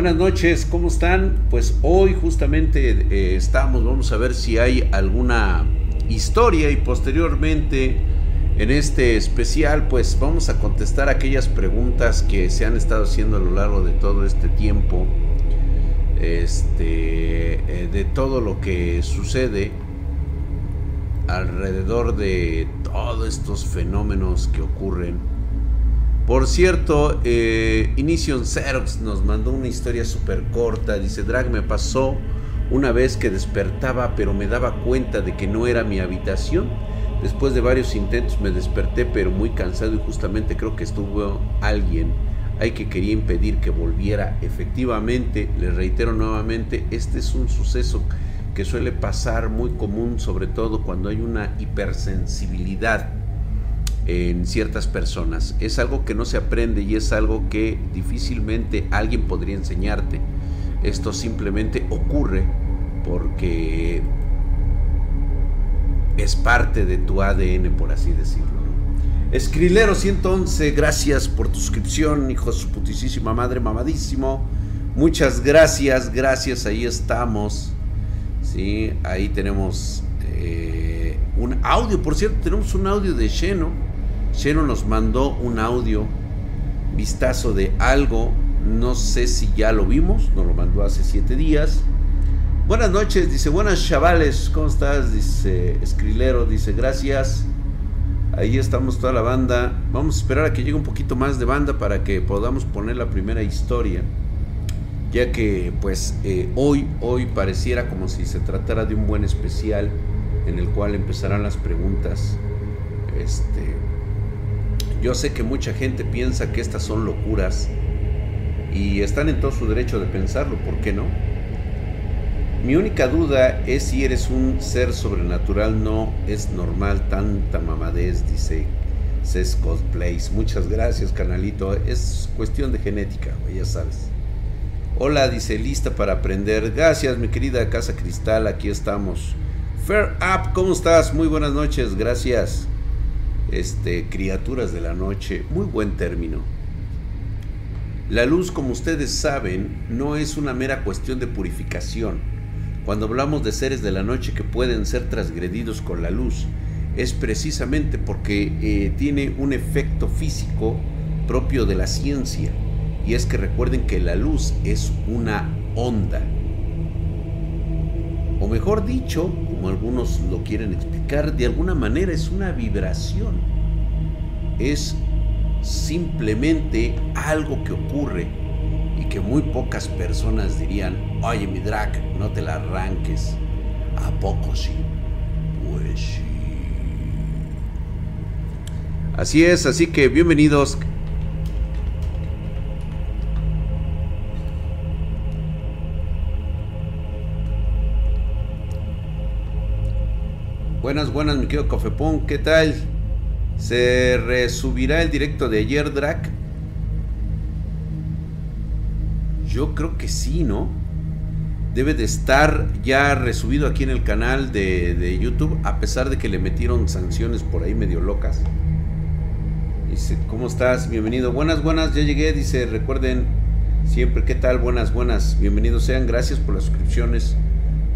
Buenas noches, ¿cómo están? Pues hoy justamente eh, estamos, vamos a ver si hay alguna historia y posteriormente en este especial pues vamos a contestar aquellas preguntas que se han estado haciendo a lo largo de todo este tiempo, este, eh, de todo lo que sucede alrededor de todos estos fenómenos que ocurren por cierto, eh, Inition nos mandó una historia súper corta. Dice, Drag me pasó una vez que despertaba pero me daba cuenta de que no era mi habitación. Después de varios intentos me desperté pero muy cansado y justamente creo que estuvo alguien ahí que quería impedir que volviera. Efectivamente, le reitero nuevamente, este es un suceso que suele pasar muy común, sobre todo cuando hay una hipersensibilidad en ciertas personas. Es algo que no se aprende y es algo que difícilmente alguien podría enseñarte. Esto simplemente ocurre porque es parte de tu ADN, por así decirlo. Escrilero 111, gracias por tu suscripción, hijo de su putísima madre, mamadísimo. Muchas gracias, gracias, ahí estamos. Sí, ahí tenemos eh, un audio, por cierto, tenemos un audio de Sheno Sheno nos mandó un audio, vistazo de algo, no sé si ya lo vimos, nos lo mandó hace siete días. Buenas noches, dice, buenas chavales, ¿cómo estás? Dice Escrilero, dice, gracias. Ahí estamos toda la banda. Vamos a esperar a que llegue un poquito más de banda para que podamos poner la primera historia. Ya que pues eh, hoy, hoy pareciera como si se tratara de un buen especial en el cual empezarán las preguntas. Este, yo sé que mucha gente piensa que estas son locuras y están en todo su derecho de pensarlo, ¿por qué no? Mi única duda es si eres un ser sobrenatural, no es normal tanta mamadez, dice Ces Cosplays. Muchas gracias, canalito. Es cuestión de genética, ya sabes. Hola, dice, lista para aprender. Gracias, mi querida Casa Cristal, aquí estamos. Fair Up, ¿cómo estás? Muy buenas noches, gracias este, criaturas de la noche, muy buen término. La luz, como ustedes saben, no es una mera cuestión de purificación. Cuando hablamos de seres de la noche que pueden ser transgredidos con la luz, es precisamente porque eh, tiene un efecto físico propio de la ciencia. Y es que recuerden que la luz es una onda. O mejor dicho, como algunos lo quieren explicar, de alguna manera es una vibración. Es simplemente algo que ocurre y que muy pocas personas dirían, oye mi drag, no te la arranques. ¿A poco sí? Pues sí. Así es, así que bienvenidos Buenas, buenas, mi querido Cofepón, ¿qué tal? ¿Se resubirá el directo de ayer, Drac? Yo creo que sí, ¿no? Debe de estar ya resubido aquí en el canal de, de YouTube, a pesar de que le metieron sanciones por ahí medio locas. Dice, ¿cómo estás? Bienvenido. Buenas, buenas, ya llegué. Dice, recuerden siempre, ¿qué tal? Buenas, buenas. Bienvenidos sean. Gracias por las suscripciones.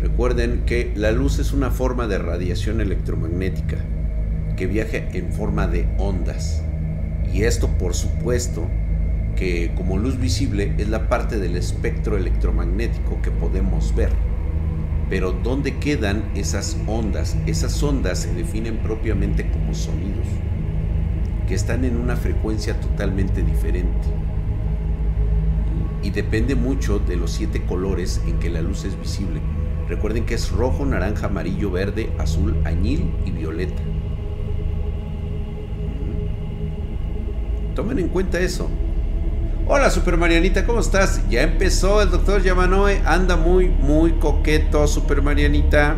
Recuerden que la luz es una forma de radiación electromagnética que viaja en forma de ondas. Y esto por supuesto que como luz visible es la parte del espectro electromagnético que podemos ver. Pero ¿dónde quedan esas ondas? Esas ondas se definen propiamente como sonidos, que están en una frecuencia totalmente diferente. Y depende mucho de los siete colores en que la luz es visible Recuerden que es rojo, naranja, amarillo, verde, azul, añil y violeta. Tomen en cuenta eso. Hola Super Marianita, ¿cómo estás? Ya empezó el doctor Yamanoe, anda muy, muy coqueto Super Marianita.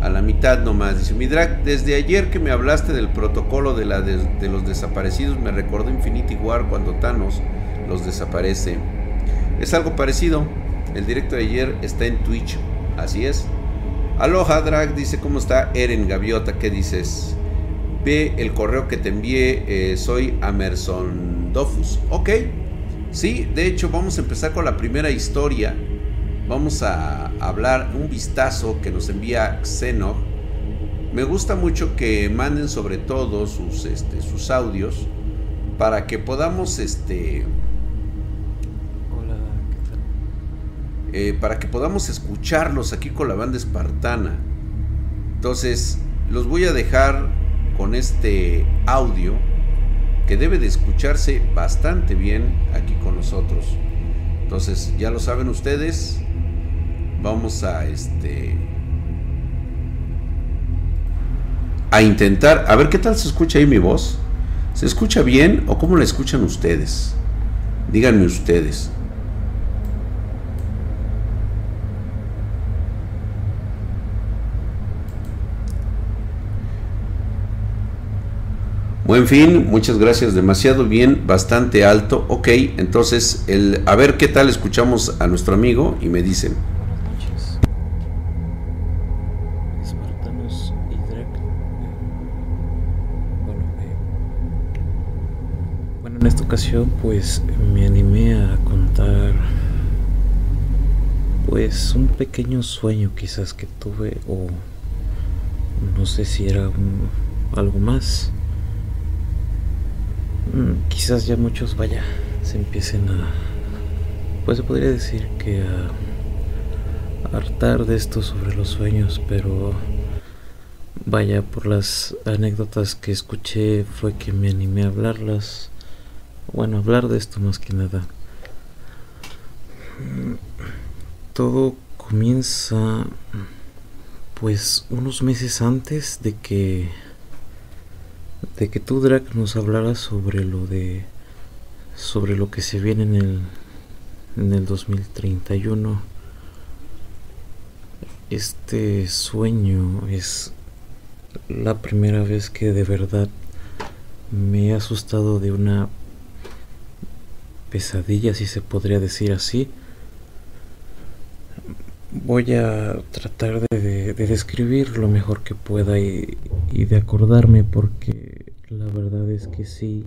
A la mitad nomás, dice mi drag, desde ayer que me hablaste del protocolo de, la de los desaparecidos me recordó Infinity War cuando Thanos los desaparece. Es algo parecido, el directo de ayer está en Twitch. Así es. Aloha Drag dice, ¿cómo está Eren Gaviota? ¿Qué dices? Ve el correo que te envié. Eh, soy Amerson Dofus. Ok. Sí, de hecho vamos a empezar con la primera historia. Vamos a hablar un vistazo que nos envía Xeno. Me gusta mucho que manden sobre todo sus, este, sus audios para que podamos este Hola, ¿qué tal? Eh, para que podamos escucharlos aquí con la banda espartana. Entonces, los voy a dejar con este audio que debe de escucharse bastante bien aquí con nosotros. Entonces, ya lo saben ustedes, vamos a este a intentar, a ver qué tal se escucha ahí mi voz. ¿Se escucha bien o cómo la escuchan ustedes? Díganme ustedes. Buen fin, muchas gracias, demasiado bien, bastante alto. Ok, entonces, el, a ver qué tal escuchamos a nuestro amigo y me dicen. Eh, bueno, en esta ocasión pues me animé a contar pues un pequeño sueño quizás que tuve o no sé si era un- algo más. Mm, Quizás ya muchos, vaya, se empiecen a, pues se podría decir que a hartar de esto sobre los sueños, pero vaya, por las anécdotas que escuché fue que me animé a hablarlas, bueno, hablar de esto más que nada. Mm, Todo comienza pues unos meses antes de que de que tú Drac nos hablaras sobre lo de sobre lo que se viene en el en el 2031 este sueño es la primera vez que de verdad me he asustado de una pesadilla si se podría decir así. Voy a tratar de, de- de describir lo mejor que pueda y, de acordarme porque es que sí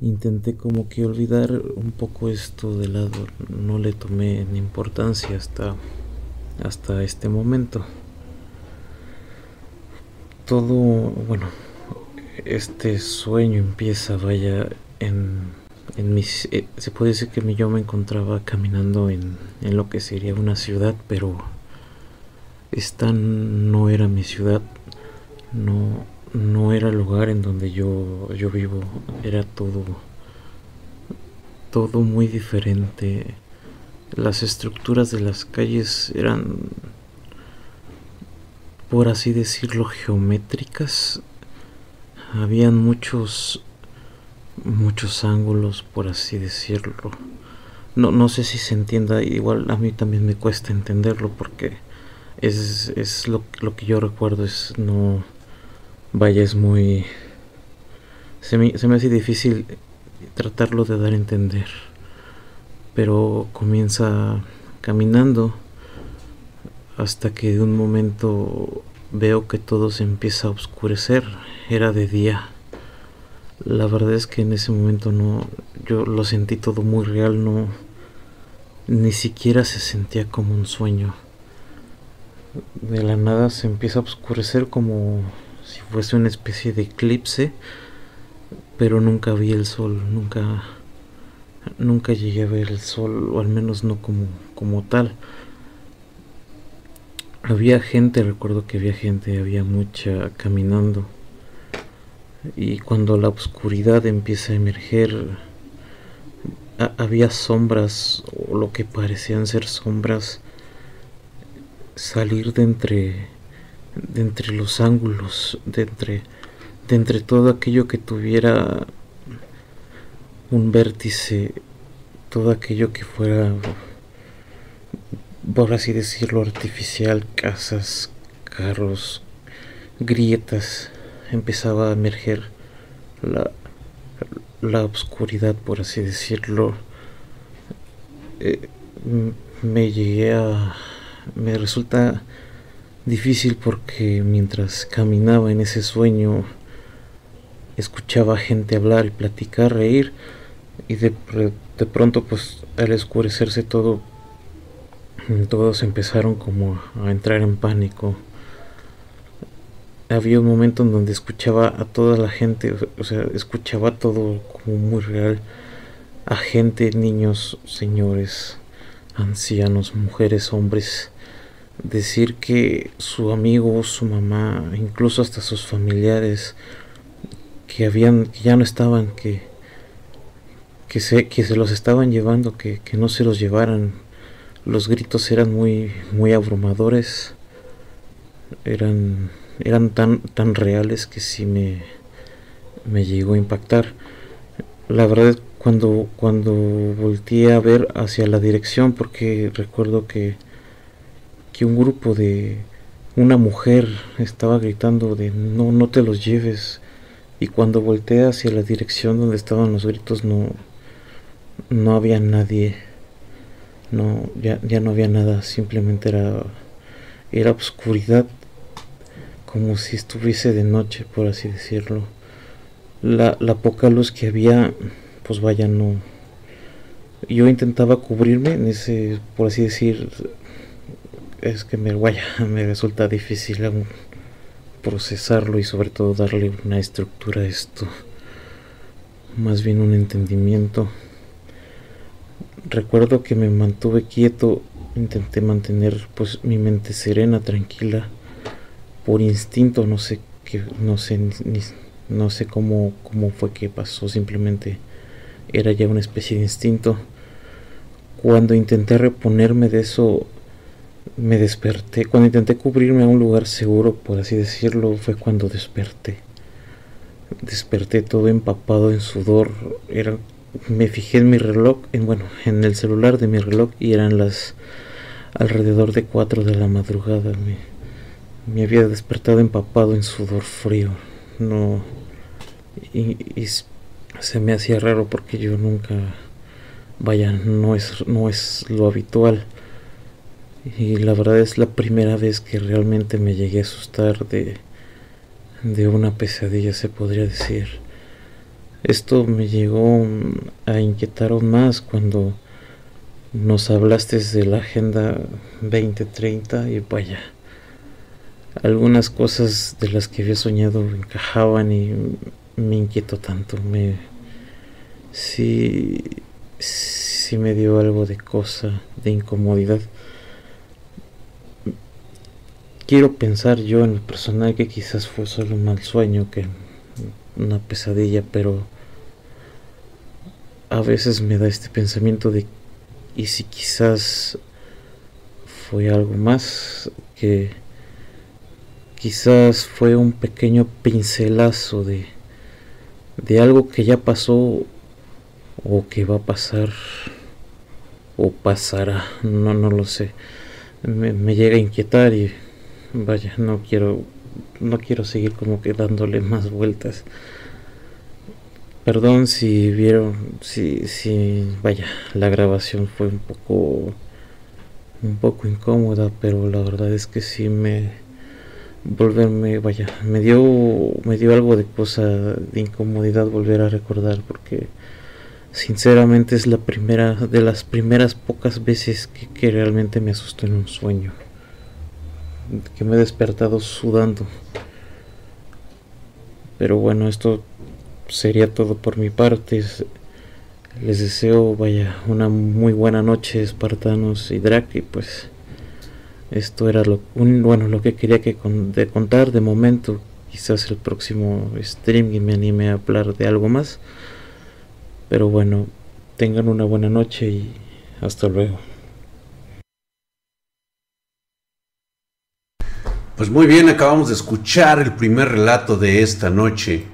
intenté como que olvidar un poco esto de lado no le tomé ni importancia hasta hasta este momento. Todo bueno este sueño empieza vaya en en mis eh, se puede decir que yo me encontraba caminando en, en lo que sería una ciudad pero esta no era mi ciudad no no era el lugar en donde yo yo vivo. Era todo todo muy diferente. Las estructuras de las calles eran por así decirlo geométricas. Habían muchos muchos ángulos por así decirlo. No, no sé si se entienda. Igual a mí también me cuesta entenderlo porque es, es lo, lo que yo recuerdo es no vaya es muy se me, se me hace difícil tratarlo de dar a entender pero comienza caminando hasta que de un momento veo que todo se empieza a oscurecer. Era de día. La verdad es que en ese momento no yo lo sentí todo muy real no ni siquiera se sentía como un sueño. De la nada se empieza a oscurecer como fuese una especie de eclipse pero nunca vi el sol nunca nunca llegué a ver el sol o al menos no como como tal. Había gente recuerdo que había gente había mucha caminando y cuando la oscuridad empieza a emerger ha- había sombras o lo que parecían ser sombras salir de entre de entre los ángulos de entre de entre todo aquello que tuviera un vértice todo aquello que fuera por así decirlo artificial casas carros grietas empezaba a emerger la, la oscuridad, por así decirlo. Eh, me llegué a... Me resulta difícil porque mientras caminaba en ese sueño escuchaba gente hablar y platicar, reír y de, de pronto pues al escurecerse todo, todos empezaron como a entrar en pánico. Había un momento en donde escuchaba a toda la gente, o sea, escuchaba todo como muy real, a gente, niños, señores, ancianos, mujeres, hombres, decir que su amigo, su mamá, incluso hasta sus familiares, que habían, que ya no estaban, que, que se, que se los estaban llevando, que, que no se los llevaran. Los gritos eran muy, muy abrumadores, eran, eran tan, tan reales que sí me, me llegó a impactar. La verdad cuando, cuando volteé a ver hacia la dirección, porque recuerdo que, que un grupo de una mujer estaba gritando de no, no te los lleves. Y cuando volteé hacia la dirección donde estaban los gritos no, no había nadie. No, ya, ya no había nada, simplemente era, era oscuridad, como si estuviese de noche, por así decirlo. La, la poca luz que había pues vaya, no. Yo intentaba cubrirme en ese, por así decir, es que me, vaya, me resulta difícil procesarlo y sobre todo darle una estructura a esto. Más bien un entendimiento. Recuerdo que me mantuve quieto, intenté mantener pues mi mente serena, tranquila, por instinto, no sé qué, no sé ni, no sé cómo, cómo fue que pasó, simplemente era ya una especie de instinto. Cuando intenté reponerme de eso, me desperté. Cuando intenté cubrirme a un lugar seguro, por así decirlo, fue cuando desperté. Desperté todo empapado en sudor. Era, me fijé en mi reloj, en bueno, en el celular de mi reloj y eran las alrededor de 4 de la madrugada. Me, había despertado empapado en sudor frío. No. Y, y se me hacía raro porque yo nunca, vaya, no es, no es lo habitual. Y la verdad es la primera vez que realmente me llegué a asustar de, de una pesadilla, se podría decir. Esto me llegó a inquietar aún más cuando nos hablaste de la Agenda 2030 y vaya, algunas cosas de las que había soñado encajaban y me inquietó tanto, me sí, sí me dio algo de cosa, de incomodidad. Quiero pensar yo en el personal que quizás fue solo un mal sueño, que una pesadilla, pero a veces me da este pensamiento de y si quizás fue algo más que quizás fue un pequeño pincelazo de de algo que ya pasó o que va a pasar o pasará, no, no lo sé. Me, llega a inquietar y vaya, no quiero, no quiero seguir como que dándole más vueltas. Perdón si vieron, si, si, vaya, la grabación fue un poco, un poco incómoda, pero la verdad es que sí me, volverme, vaya, me dio, me dio algo de cosa, de incomodidad volver a recordar, porque sinceramente es la primera, de las primeras pocas veces que, que realmente me asustó en un sueño, que me he despertado sudando. Pero bueno, esto sería todo por mi parte. Les deseo, vaya, una muy buena noche, espartanos y Drake, pues esto era lo, bueno, lo que quería que de contar de momento. Quizás el próximo stream y me anime a hablar de algo más. Pero bueno, tengan una buena noche y hasta luego. Pues muy bien, acabamos de escuchar el primer relato de esta noche,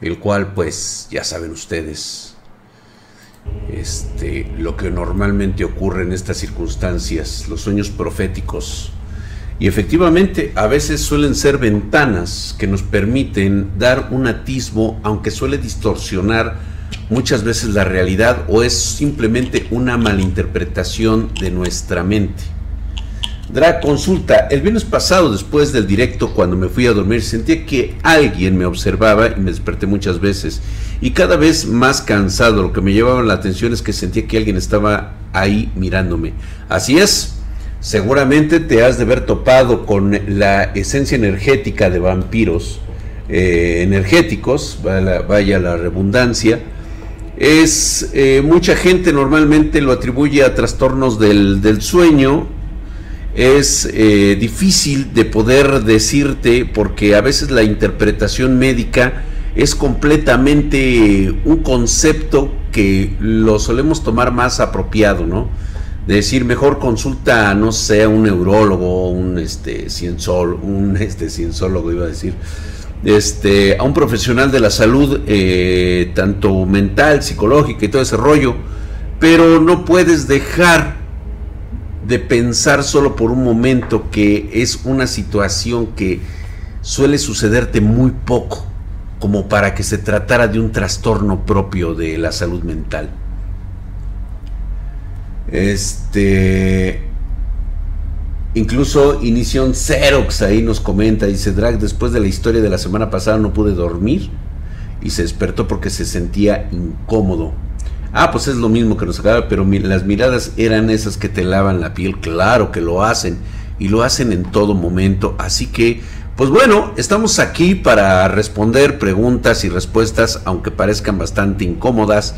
el cual pues ya saben ustedes, este, lo que normalmente ocurre en estas circunstancias, los sueños proféticos. Y efectivamente, a veces suelen ser ventanas que nos permiten dar un atisbo, aunque suele distorsionar muchas veces la realidad o es simplemente una malinterpretación de nuestra mente. Drag consulta. El viernes pasado, después del directo, cuando me fui a dormir, sentía que alguien me observaba y me desperté muchas veces. Y cada vez más cansado, lo que me llevaba la atención es que sentía que alguien estaba ahí mirándome. Así es. Seguramente te has de ver topado con la esencia energética de vampiros eh, energéticos, vaya, la redundancia. Es eh, mucha gente normalmente lo atribuye a trastornos del, del sueño es eh, difícil de poder decirte porque a veces la interpretación médica es completamente un concepto que lo solemos tomar más apropiado, ¿no? De decir, mejor consulta, no sé, un neurólogo, un este, un este, cienzólogo iba a decir, este, a un profesional de la salud, eh, tanto mental, psicológica y todo ese rollo, pero no puedes dejar de pensar solo por un momento que es una situación que suele sucederte muy poco, como para que se tratara de un trastorno propio de la salud mental. Este. Incluso Inición Xerox ahí nos comenta, dice Drag, después de la historia de la semana pasada no pude dormir y se despertó porque se sentía incómodo. Ah, pues es lo mismo que nos acaba, pero las miradas eran esas que te lavan la piel, claro que lo hacen y lo hacen en todo momento. Así que, pues bueno, estamos aquí para responder preguntas y respuestas, aunque parezcan bastante incómodas,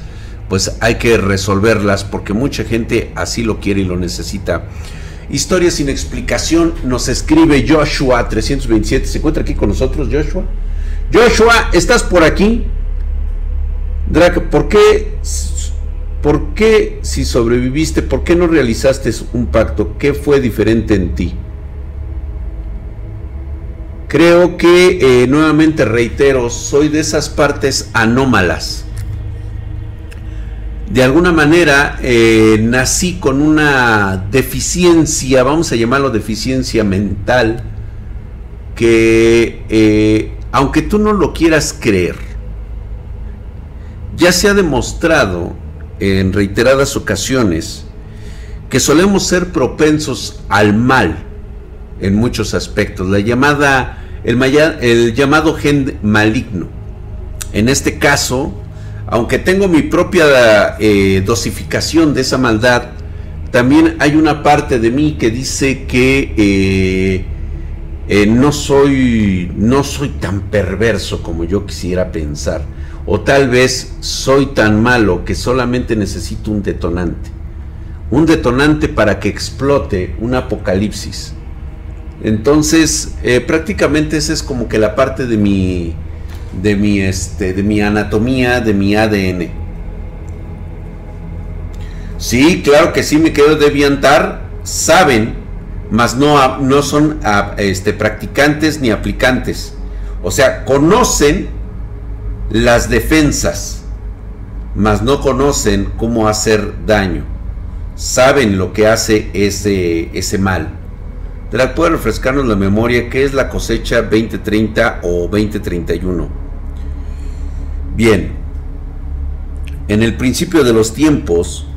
pues hay que resolverlas porque mucha gente así lo quiere y lo necesita. Historia sin explicación, nos escribe Joshua 327, se encuentra aquí con nosotros Joshua. Joshua, ¿estás por aquí? Drake, ¿por qué ¿Por qué si sobreviviste, por qué no realizaste un pacto? ¿Qué fue diferente en ti? Creo que, eh, nuevamente reitero, soy de esas partes anómalas. De alguna manera eh, nací con una deficiencia, vamos a llamarlo deficiencia mental, que eh, aunque tú no lo quieras creer, ya se ha demostrado en reiteradas ocasiones que solemos ser propensos al mal en muchos aspectos, la llamada, el, llamado gen maligno. En este caso, aunque tengo mi propia eh, dosificación de esa maldad, también hay una parte de mí que dice que eh, eh, no soy no soy tan perverso como yo quisiera pensar o tal vez soy tan malo que solamente necesito un detonante. Un detonante para que explote un apocalipsis. Entonces, eh, prácticamente esa es como que la parte de mi, de mi, este, de mi anatomía, de mi ADN. Sí, claro que sí me quedo deviantar. Saben, mas no, no son este, practicantes ni aplicantes. O sea, conocen las defensas, mas no conocen cómo hacer daño. Saben lo que hace ese, ese mal. Drag puede refrescarnos la memoria qué es la cosecha 2030 o 2031. Bien, en el principio de los tiempos,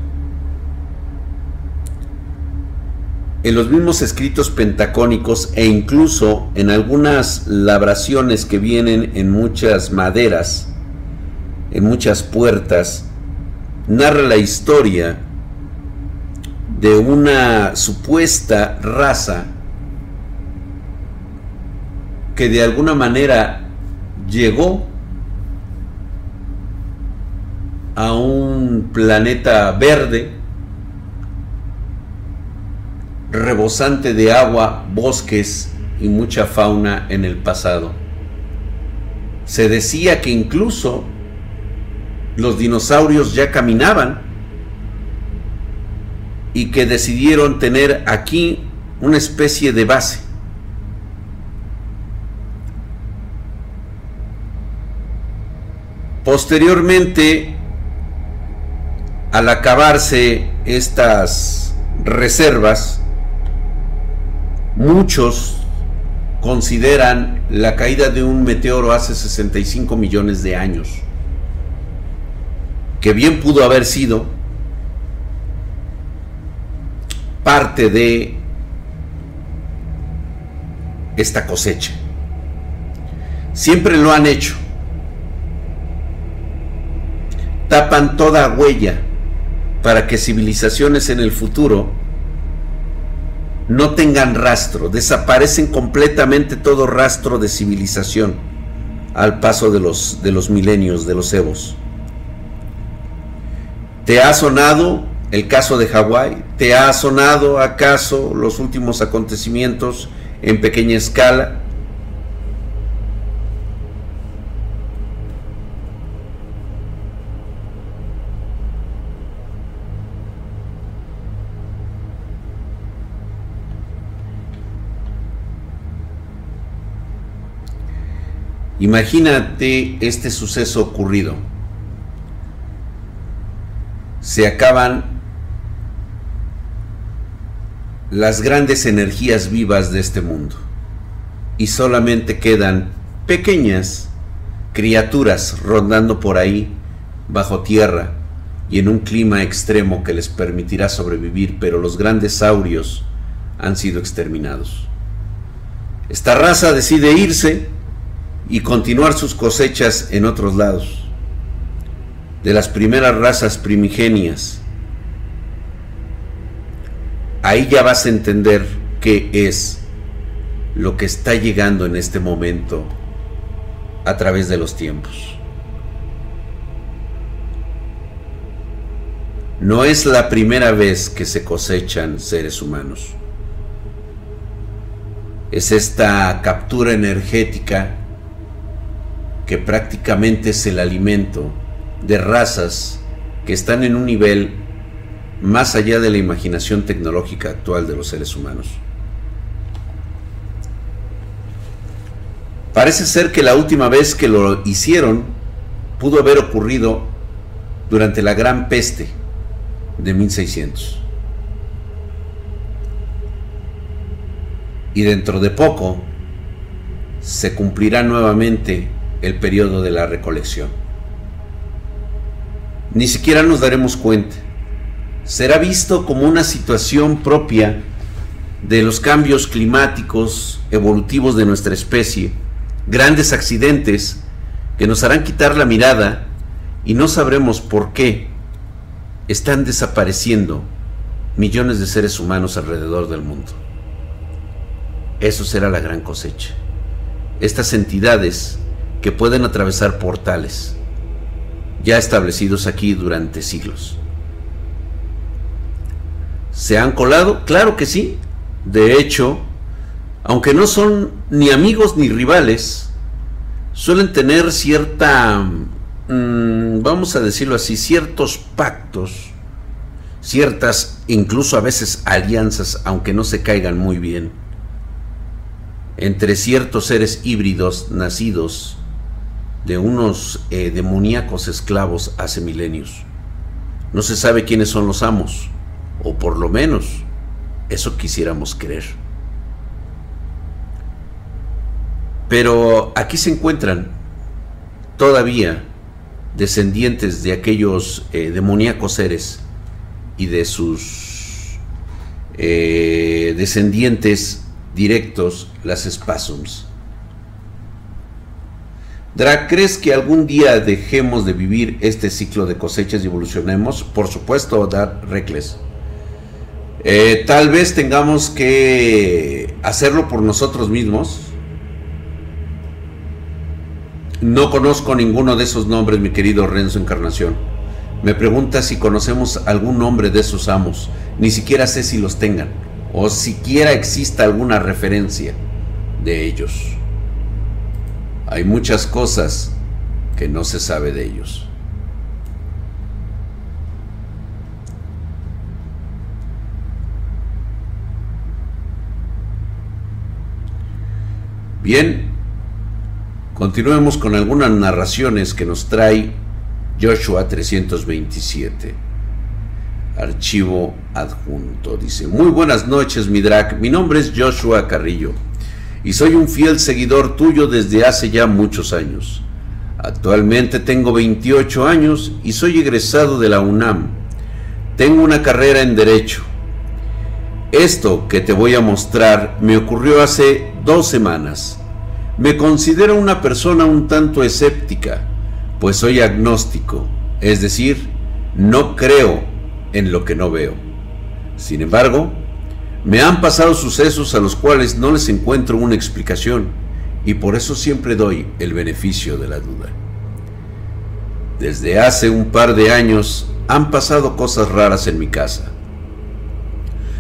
en los mismos escritos pentacónicos e incluso en algunas labraciones que vienen en muchas maderas, en muchas puertas, narra la historia de una supuesta raza que de alguna manera llegó a un planeta verde rebosante de agua, bosques y mucha fauna en el pasado. Se decía que incluso los dinosaurios ya caminaban y que decidieron tener aquí una especie de base. Posteriormente, al acabarse estas reservas, Muchos consideran la caída de un meteoro hace 65 millones de años, que bien pudo haber sido parte de esta cosecha. Siempre lo han hecho. Tapan toda huella para que civilizaciones en el futuro no tengan rastro, desaparecen completamente todo rastro de civilización al paso de los, de los milenios, de los evos. ¿Te ha sonado el caso de Hawái? ¿Te ha sonado acaso los últimos acontecimientos en pequeña escala? Imagínate este suceso ocurrido. Se acaban las grandes energías vivas de este mundo y solamente quedan pequeñas criaturas rondando por ahí bajo tierra y en un clima extremo que les permitirá sobrevivir, pero los grandes saurios han sido exterminados. Esta raza decide irse y continuar sus cosechas en otros lados. De las primeras razas primigenias. Ahí ya vas a entender qué es lo que está llegando en este momento a través de los tiempos. No es la primera vez que se cosechan seres humanos. Es esta captura energética que prácticamente es el alimento de razas que están en un nivel más allá de la imaginación tecnológica actual de los seres humanos. Parece ser que la última vez que lo hicieron pudo haber ocurrido durante la Gran Peste de 1600. Y dentro de poco se cumplirá nuevamente el periodo de la recolección. Ni siquiera nos daremos cuenta. Será visto como una situación propia de los cambios climáticos evolutivos de nuestra especie, grandes accidentes que nos harán quitar la mirada y no sabremos por qué están desapareciendo millones de seres humanos alrededor del mundo. Eso será la gran cosecha. Estas entidades que pueden atravesar portales, ya establecidos aquí durante siglos. ¿Se han colado? Claro que sí. De hecho, aunque no son ni amigos ni rivales, suelen tener cierta, mm, vamos a decirlo así, ciertos pactos, ciertas, incluso a veces alianzas, aunque no se caigan muy bien, entre ciertos seres híbridos nacidos de unos eh, demoníacos esclavos hace milenios. No se sabe quiénes son los amos, o por lo menos eso quisiéramos creer. Pero aquí se encuentran todavía descendientes de aquellos eh, demoníacos seres y de sus eh, descendientes directos, las spasms Drag, ¿crees que algún día dejemos de vivir este ciclo de cosechas y evolucionemos? Por supuesto, Dar Reckless. Eh, tal vez tengamos que hacerlo por nosotros mismos. No conozco ninguno de esos nombres, mi querido Renzo Encarnación. Me pregunta si conocemos algún nombre de esos amos. Ni siquiera sé si los tengan. O siquiera exista alguna referencia de ellos. Hay muchas cosas que no se sabe de ellos. Bien, continuemos con algunas narraciones que nos trae Joshua 327. Archivo adjunto. Dice, muy buenas noches, Midrak. Mi nombre es Joshua Carrillo y soy un fiel seguidor tuyo desde hace ya muchos años. Actualmente tengo 28 años y soy egresado de la UNAM. Tengo una carrera en Derecho. Esto que te voy a mostrar me ocurrió hace dos semanas. Me considero una persona un tanto escéptica, pues soy agnóstico, es decir, no creo en lo que no veo. Sin embargo, me han pasado sucesos a los cuales no les encuentro una explicación y por eso siempre doy el beneficio de la duda. Desde hace un par de años han pasado cosas raras en mi casa,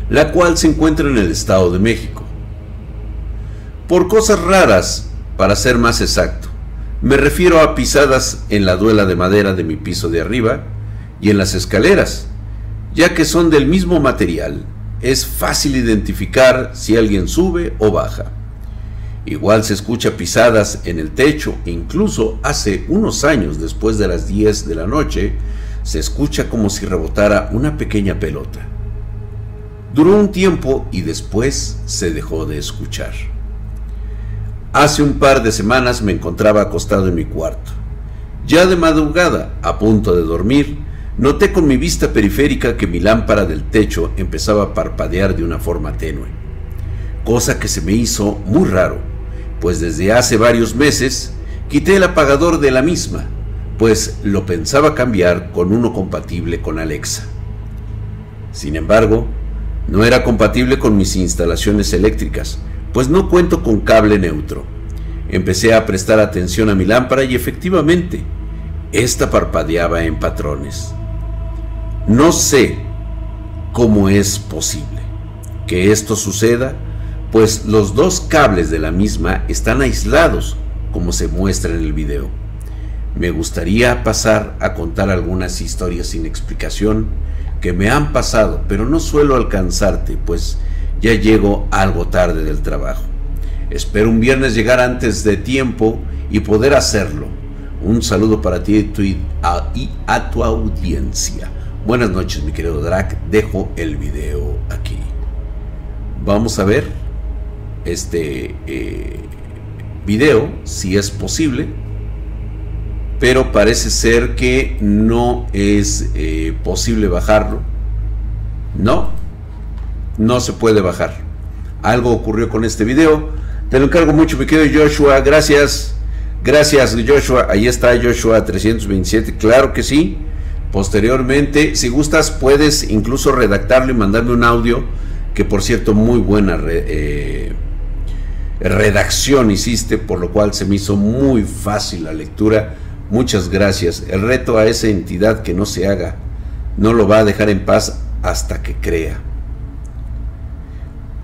la cual se encuentra en el Estado de México. Por cosas raras, para ser más exacto, me refiero a pisadas en la duela de madera de mi piso de arriba y en las escaleras, ya que son del mismo material, es fácil identificar si alguien sube o baja. Igual se escucha pisadas en el techo, incluso hace unos años después de las 10 de la noche, se escucha como si rebotara una pequeña pelota. Duró un tiempo y después se dejó de escuchar. Hace un par de semanas me encontraba acostado en mi cuarto. Ya de madrugada, a punto de dormir, Noté con mi vista periférica que mi lámpara del techo empezaba a parpadear de una forma tenue, cosa que se me hizo muy raro, pues desde hace varios meses quité el apagador de la misma, pues lo pensaba cambiar con uno compatible con Alexa. Sin embargo, no era compatible con mis instalaciones eléctricas, pues no cuento con cable neutro. Empecé a prestar atención a mi lámpara y efectivamente, esta parpadeaba en patrones. No sé cómo es posible que esto suceda, pues los dos cables de la misma están aislados, como se muestra en el video. Me gustaría pasar a contar algunas historias sin explicación que me han pasado, pero no suelo alcanzarte, pues ya llego algo tarde del trabajo. Espero un viernes llegar antes de tiempo y poder hacerlo. Un saludo para ti y a, tu audiencia. Buenas noches, mi querido Drac. Dejo el video aquí. Vamos a ver este eh, video, si es posible. Pero parece ser que no es eh, posible bajarlo. No, no se puede bajar. Algo ocurrió con este video. Te lo encargo mucho, mi querido Joshua. Gracias. Gracias, Joshua. Ahí está Joshua 327. Claro que sí. Posteriormente, si gustas, puedes incluso redactarlo y mandarme un audio, que por cierto, muy buena eh, redacción hiciste, por lo cual se me hizo muy fácil la lectura. Muchas gracias. El reto a esa entidad que no se haga, no lo va a dejar en paz hasta que crea.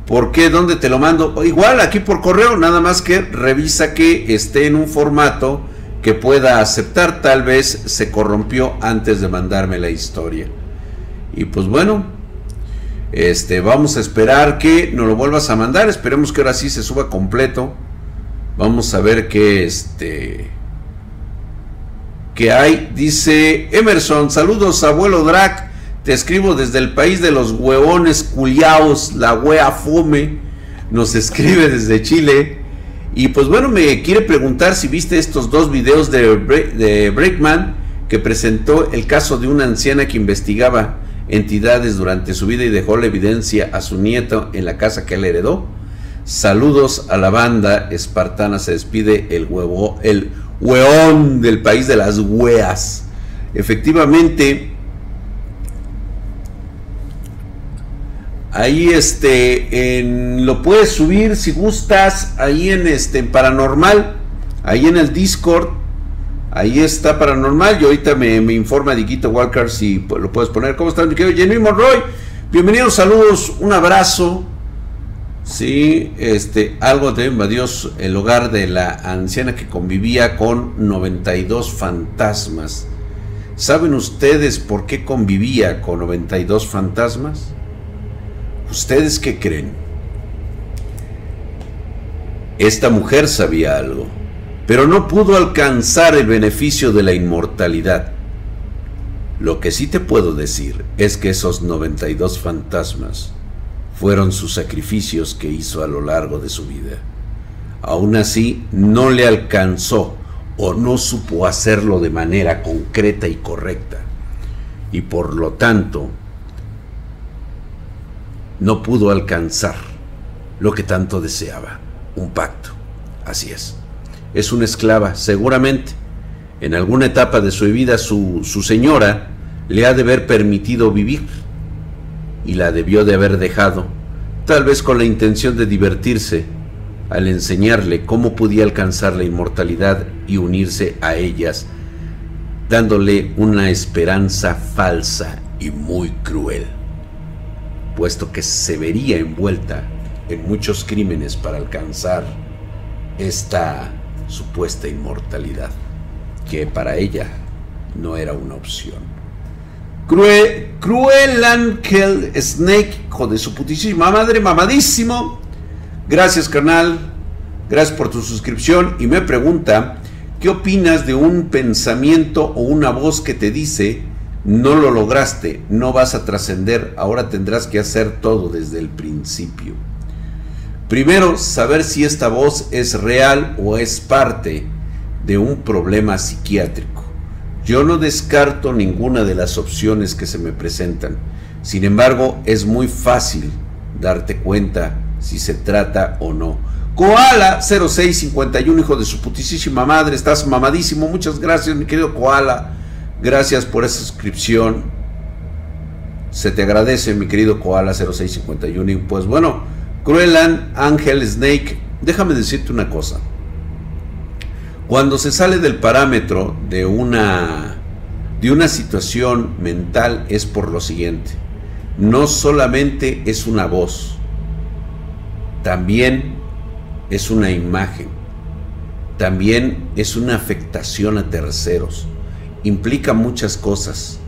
¿Por qué? ¿Dónde te lo mando? Igual aquí por correo, nada más que revisa que esté en un formato que pueda aceptar, tal vez se corrompió antes de mandarme la historia. Y pues bueno, este, vamos a esperar que nos lo vuelvas a mandar. Esperemos que ahora sí se suba completo. Vamos a ver qué este que hay. Dice Emerson, saludos abuelo Drac. Te escribo desde el país de los huevones culiaos, la wea fome. Nos escribe desde Chile. Y pues bueno, me quiere preguntar si viste estos dos videos de, Breakman que presentó el caso de una anciana que investigaba entidades durante su vida y dejó la evidencia a su nieto en la casa que él heredó. Saludos a la banda espartana, se despide el huevo, el hueón del país de las hueas. Efectivamente, Ahí este lo puedes subir si gustas ahí en este paranormal, ahí en el Discord. Ahí está paranormal y ahorita me, me informa Diquito Walker si lo puedes poner. ¿Cómo estás, mi querido Jenny Monroy? Bienvenidos, saludos, un abrazo. Sí, este, algo de Dios, el hogar de la anciana que convivía con 92 fantasmas. ¿Saben ustedes por qué convivía con 92 fantasmas? ¿Ustedes qué creen? Esta mujer sabía algo, pero no pudo alcanzar el beneficio de la inmortalidad. Lo que sí te puedo decir es que esos 92 fantasmas fueron sus sacrificios que hizo a lo largo de su vida. Aún así, no le alcanzó o no supo hacerlo de manera concreta y correcta. Y por lo tanto, no pudo alcanzar lo que tanto deseaba, un pacto. Así es. Es una esclava, seguramente. En alguna etapa de su vida su, su señora le ha de haber permitido vivir y la debió de haber dejado, tal vez con la intención de divertirse, al enseñarle cómo podía alcanzar la inmortalidad y unirse a ellas, dándole una esperanza falsa y muy cruel, puesto que se vería envuelta en muchos crímenes para alcanzar esta supuesta inmortalidad, que para ella no era una opción. Cruel, Cruel Angel Snake, hijo de su putísima madre, mamadísimo. Gracias, carnal. Gracias por tu suscripción. Y me pregunta, ¿qué opinas de un pensamiento o una voz que te dice, no lo lograste, no vas a trascender, ahora tendrás que hacer todo desde el principio? Primero, saber si esta voz es real o es parte de un problema psiquiátrico. Yo no descarto ninguna de las opciones que se me presentan. Sin embargo, es muy fácil darte cuenta si se trata o no. Koala 0651, hijo de su putísima madre, estás mamadísimo. Muchas gracias, mi querido Koala. Gracias por esa suscripción. Se te agradece, mi querido Koala 0651. Y pues bueno, Cruelan Ángel Snake, déjame decirte una cosa. Cuando se sale del parámetro de una, de una situación mental es por lo siguiente. No solamente es una voz, también es una imagen, también es una afectación a terceros, implica muchas cosas,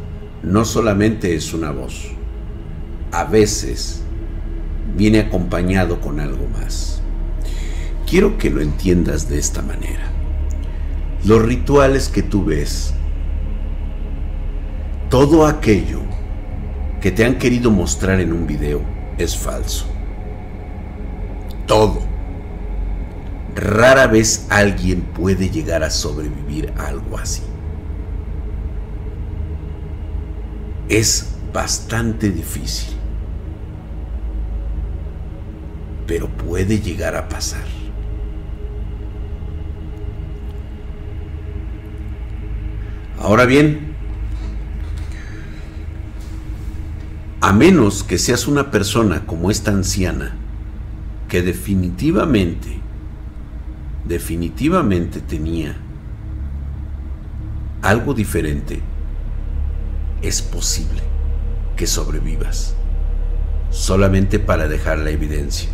no solamente es una voz, a veces viene acompañado con algo más. Quiero que lo entiendas de esta manera los rituales que tú ves, todo aquello que te han querido mostrar en un video es falso. Todo. Rara vez alguien puede llegar a sobrevivir a algo así. Es bastante difícil. Pero puede llegar a pasar. Ahora bien, a menos que seas una persona como esta anciana, que definitivamente, definitivamente tenía algo diferente, es posible que sobrevivas, solamente para dejar la evidencia.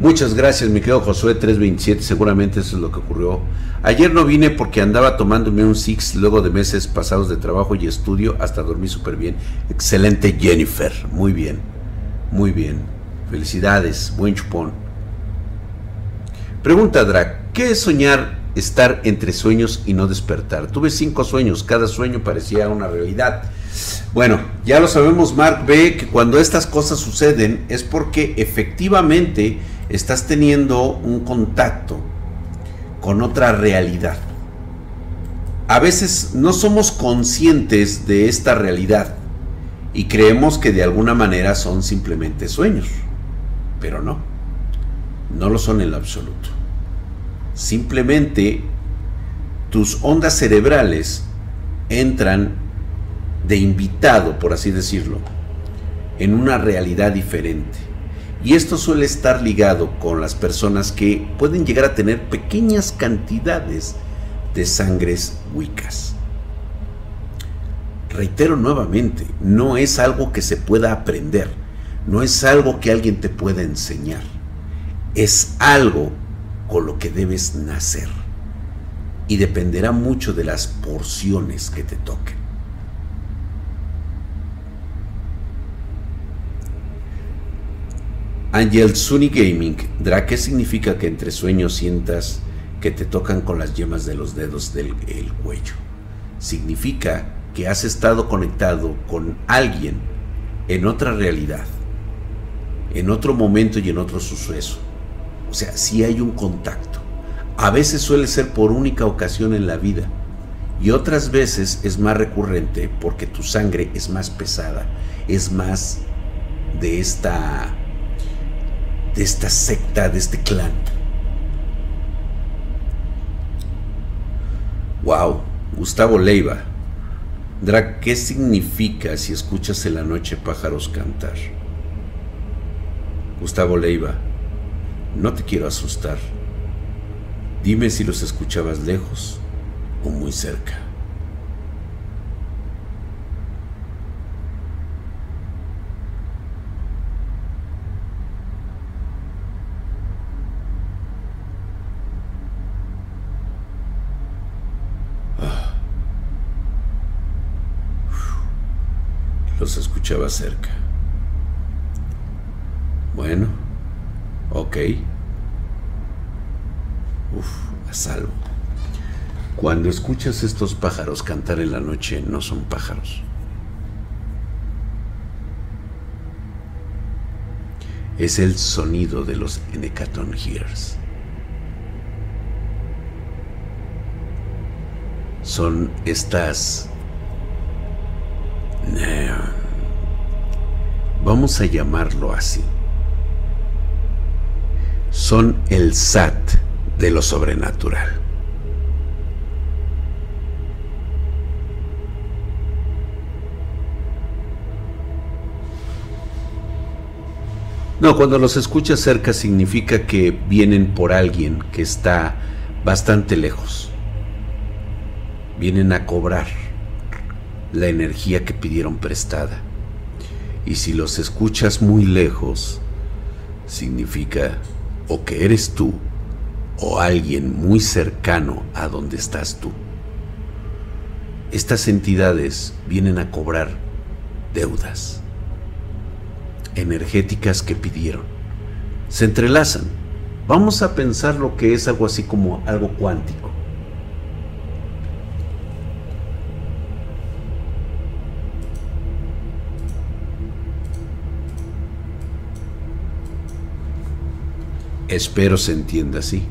Muchas gracias, mi querido Josué 327, seguramente eso es lo que ocurrió. Ayer no vine porque andaba tomándome un Six luego de meses pasados de trabajo y estudio, hasta dormí súper bien. Excelente Jennifer, muy bien, muy bien. Felicidades, buen chupón. Pregunta Drac, ¿qué es soñar estar entre sueños y no despertar? Tuve cinco sueños, cada sueño parecía una realidad. Bueno, ya lo sabemos, Mark ve que cuando estas cosas suceden es porque efectivamente estás teniendo un contacto con otra realidad. A veces no somos conscientes de esta realidad y creemos que de alguna manera son simplemente sueños, pero no, no lo son en lo absoluto. Simplemente tus ondas cerebrales entran de invitado, por así decirlo, en una realidad diferente y esto suele estar ligado con las personas que pueden llegar a tener pequeñas cantidades de sangres wicas. Reitero nuevamente, no es algo que se pueda aprender, no es algo que alguien te pueda enseñar, es algo con lo que debes nacer y dependerá mucho de las porciones que te toquen. Angel Sunny Gaming, Dra, ¿qué significa que entre sueños sientas que te tocan con las yemas de los dedos del cuello? Significa que has estado conectado con alguien en otra realidad, en otro momento y en otro suceso. O sea, si hay un contacto. A veces suele ser por única ocasión en la vida Y otras veces es más recurrente porque tu sangre es más pesada, es más de esta de esta secta, de este clan. Wow, Gustavo Leiva. Drag, ¿qué significa si escuchas en la noche pájaros cantar? Gustavo Leiva, no te quiero asustar. Dime si los escuchabas lejos o muy cerca. Ah. Los escuchaba cerca. Bueno, ok. Uf, a salvo. Cuando escuchas estos pájaros cantar en la noche, no son pájaros. Es el sonido de los Enecaton Hears. Son estas... Vamos a llamarlo así. Son el SAT de lo sobrenatural. No, cuando los escuchas cerca significa que vienen por alguien que está bastante lejos. Vienen a cobrar la energía que pidieron prestada. Y si los escuchas muy lejos, significa o que eres tú o alguien muy cercano a donde estás tú. Estas entidades vienen a cobrar deudas energéticas que pidieron. Se entrelazan. Vamos a pensar lo que es algo así como algo cuántico. Espero se entienda así.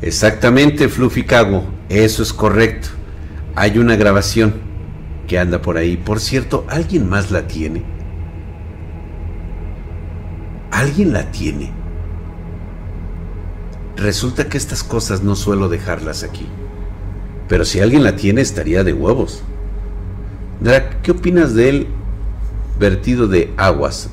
Exactamente, Fluffy Cago, eso es correcto. Hay una grabación que anda por ahí. Por cierto, ¿alguien más la tiene? ¿Alguien la tiene? Resulta que estas cosas no suelo dejarlas aquí. Pero si alguien la tiene, estaría de huevos. Drac, ¿qué opinas de él vertido de aguas.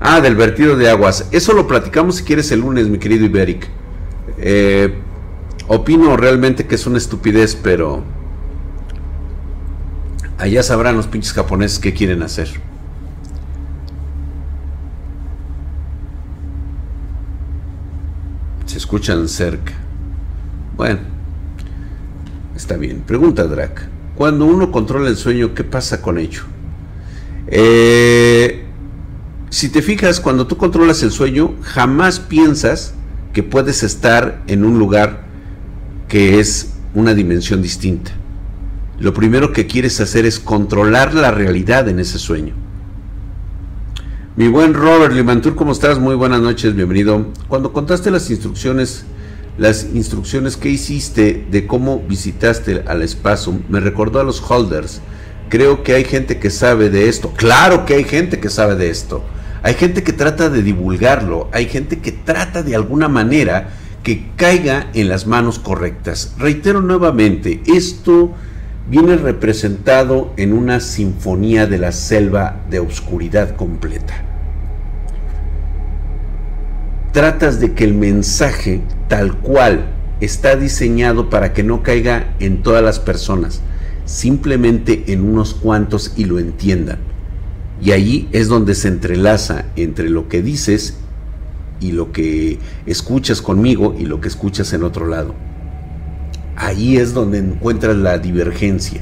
Ah, del vertido de aguas. Eso lo platicamos si quieres el lunes, mi querido Iberic. Eh, opino realmente que es una estupidez, pero allá sabrán los pinches japoneses qué quieren hacer. Se escuchan cerca. Bueno, está bien. Pregunta Drac cuando uno controla el sueño, ¿qué pasa con ello? Eh, si te fijas, cuando tú controlas el sueño, jamás piensas que puedes estar en un lugar que es una dimensión distinta. Lo primero que quieres hacer es controlar la realidad en ese sueño. Mi buen Robert Limantur, ¿cómo estás? Muy buenas noches, bienvenido. Cuando contaste las instrucciones las instrucciones que hiciste de cómo visitaste al espacio me recordó a los holders. Creo que hay gente que sabe de esto. Claro que hay gente que sabe de esto. Hay gente que trata de divulgarlo. Hay gente que trata de alguna manera que caiga en las manos correctas. Reitero nuevamente, esto viene representado en una sinfonía de la selva de oscuridad completa tratas de que el mensaje tal cual está diseñado para que no caiga en todas las personas, simplemente en unos cuantos y lo entiendan. Y allí es donde se entrelaza entre lo que dices y lo que escuchas conmigo y lo que escuchas en otro lado. Ahí es donde encuentras la divergencia.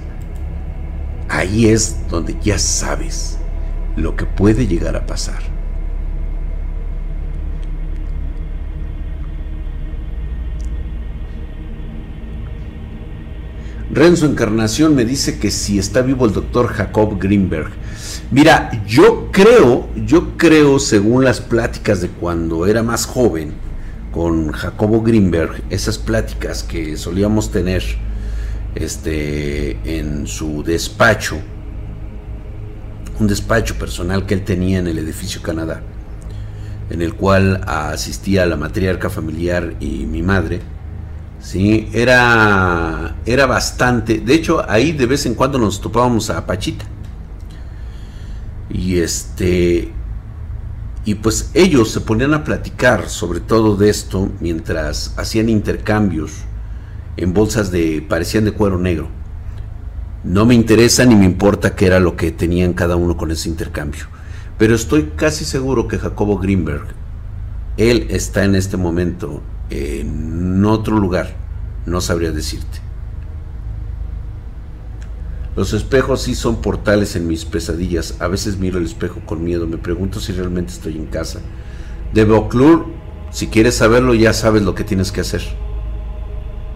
Ahí es donde ya sabes lo que puede llegar a pasar. Renzo Encarnación me dice que si está vivo el doctor Jacob Greenberg. Mira, yo creo, yo creo, según las pláticas de cuando era más joven, con Jacobo Greenberg, esas pláticas que solíamos tener este, en su despacho, un despacho personal que él tenía en el edificio Canadá, en el cual asistía la matriarca familiar y mi madre, ¿sí? era, era bastante, de hecho ahí de vez en cuando nos topábamos a Pachita y este y pues ellos se ponían a platicar sobre todo de esto mientras hacían intercambios en bolsas de parecían de cuero negro. No me interesa ni me importa qué era lo que tenían cada uno con ese intercambio, pero estoy casi seguro que Jacobo Greenberg él está en este momento en otro lugar, no sabría decirte. Los espejos sí son portales en mis pesadillas. A veces miro el espejo con miedo. Me pregunto si realmente estoy en casa. De Beauclur, si quieres saberlo, ya sabes lo que tienes que hacer.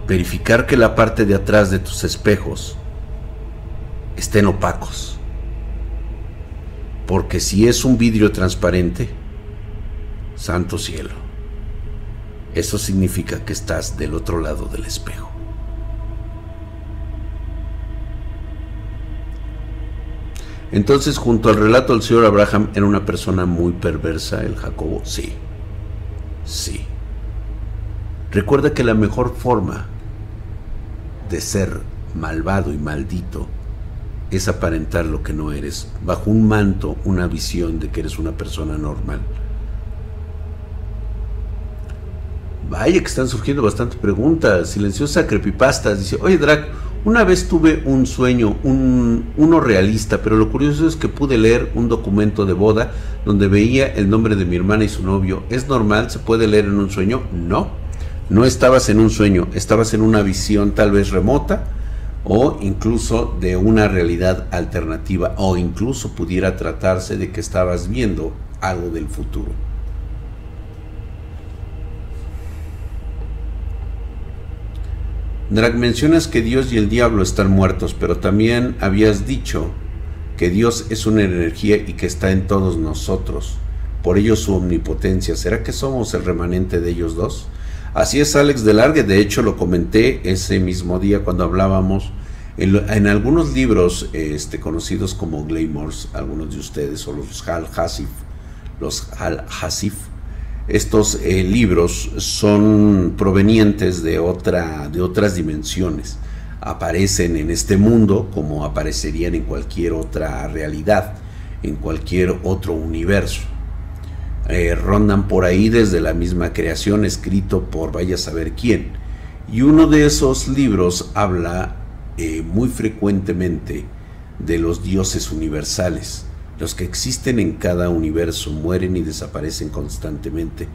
Verificar que la parte de atrás de tus espejos estén opacos. Porque si es un vidrio transparente, santo cielo, eso significa que estás del otro lado del espejo. Entonces, junto al relato del señor Abraham, era una persona muy perversa, el Jacobo. Sí, sí. Recuerda que la mejor forma de ser malvado y maldito es aparentar lo que no eres, bajo un manto, una visión de que eres una persona normal. Vaya que están surgiendo bastantes preguntas. Silenciosa Creepypasta dice, oye Drac, una vez tuve un sueño, un, uno realista, pero lo curioso es que pude leer un documento de boda donde veía el nombre de mi hermana y su novio. ¿Es normal? ¿Se puede leer en un sueño? No, no estabas en un sueño, estabas en una visión tal vez remota o incluso de una realidad alternativa o incluso pudiera tratarse de que estabas viendo algo del futuro. Drag, mencionas que Dios y el diablo están muertos, pero también habías dicho que Dios es una energía y que está en todos nosotros. Por ello su omnipotencia. ¿Será que somos el remanente de ellos dos? Así es Alex de Largue, de hecho lo comenté ese mismo día cuando hablábamos en, algunos libros este, conocidos como Glamours, algunos de ustedes, o los Hal Hasif, los Hal Hasif, estos eh, libros son provenientes de, otra, de otras dimensiones. Aparecen en este mundo como aparecerían en cualquier otra realidad, en cualquier otro universo. Eh, rondan por ahí desde la misma creación, escrito por vaya a saber quién. Y uno de esos libros habla eh, muy frecuentemente de los dioses universales los que existen en cada universo mueren y desaparecen constantemente,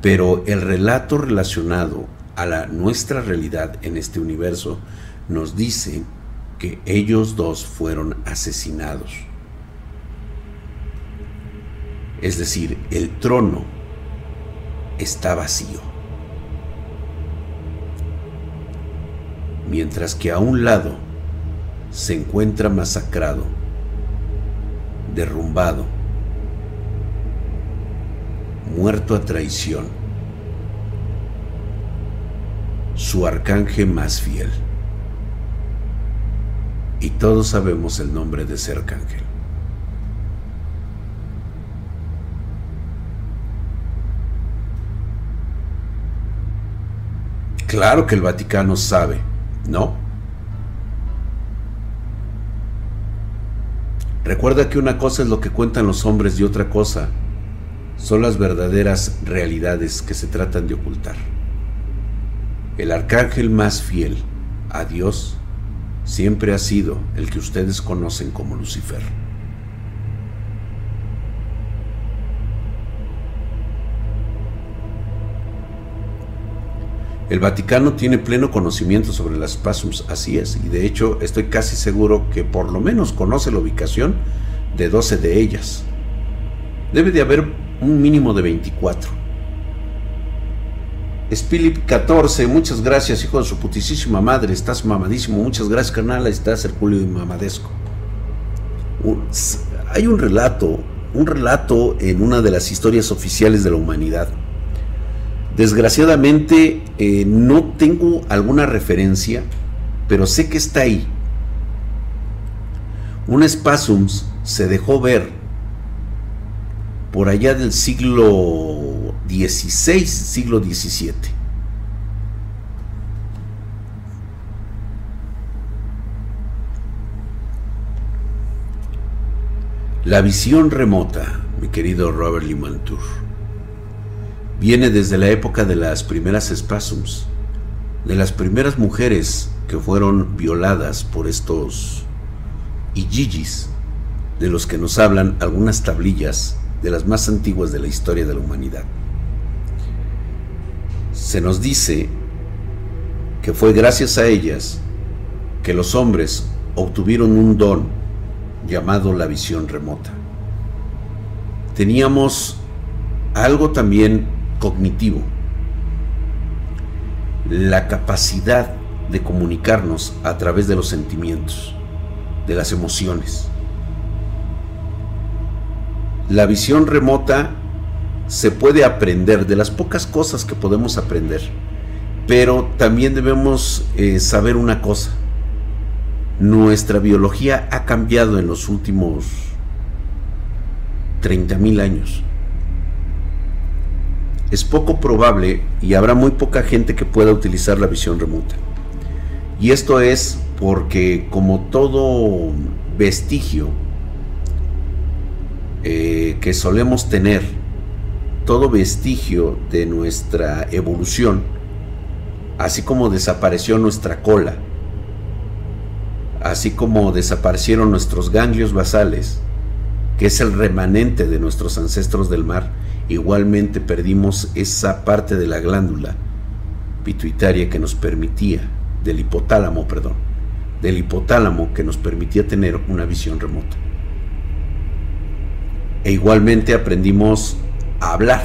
pero el relato relacionado a la, nuestra realidad en este universo nos dice que ellos dos fueron asesinados. Es decir, el trono está vacío. Mientras que a un lado se encuentra masacrado derrumbado, muerto a traición, su arcángel más fiel. Y todos sabemos el nombre de ese arcángel. Claro que el Vaticano sabe, ¿no? Recuerda que una cosa es lo que cuentan los hombres y otra cosa son las verdaderas realidades que se tratan de ocultar. El arcángel más fiel a Dios siempre ha sido el que ustedes conocen como Lucifer. El Vaticano tiene pleno conocimiento sobre las Spasms, así es, y de hecho estoy casi seguro que por lo menos conoce la ubicación de 12 de ellas. Debe de haber un mínimo de 24. Spilip 14, muchas gracias, hijo de su putisísima madre, estás mamadísimo, muchas gracias, carnal, estás Herculio y mamadesco. Hay un relato, un relato en una de las historias oficiales de la humanidad. Desgraciadamente eh, no tengo alguna referencia, pero sé que está ahí. Un spasums se dejó ver por allá del siglo XVI, siglo XVII. La visión remota, mi querido Robert Limantour, viene desde la época de las primeras spasms, de las primeras mujeres que fueron violadas por estos Ijijis, de los que nos hablan algunas tablillas de las más antiguas de la historia de la humanidad. Se nos dice que fue gracias a ellas que los hombres obtuvieron un don llamado la visión remota. Teníamos algo también cognitivo, la capacidad de comunicarnos a través de los sentimientos, de las emociones. La visión remota se puede aprender, de las pocas cosas que podemos aprender, pero también debemos eh, saber una cosa, nuestra biología ha cambiado en los últimos 30.000 años. Es poco probable y habrá muy poca gente que pueda utilizar la visión remota. Y esto es porque como todo vestigio eh, que solemos tener, todo vestigio de nuestra evolución, así como desapareció nuestra cola, así como desaparecieron nuestros ganglios basales, que es el remanente de nuestros ancestros del mar, igualmente perdimos esa parte de la glándula pituitaria que nos permitía, del hipotálamo, perdón, del hipotálamo que nos permitía tener una visión remota. E igualmente aprendimos a hablar,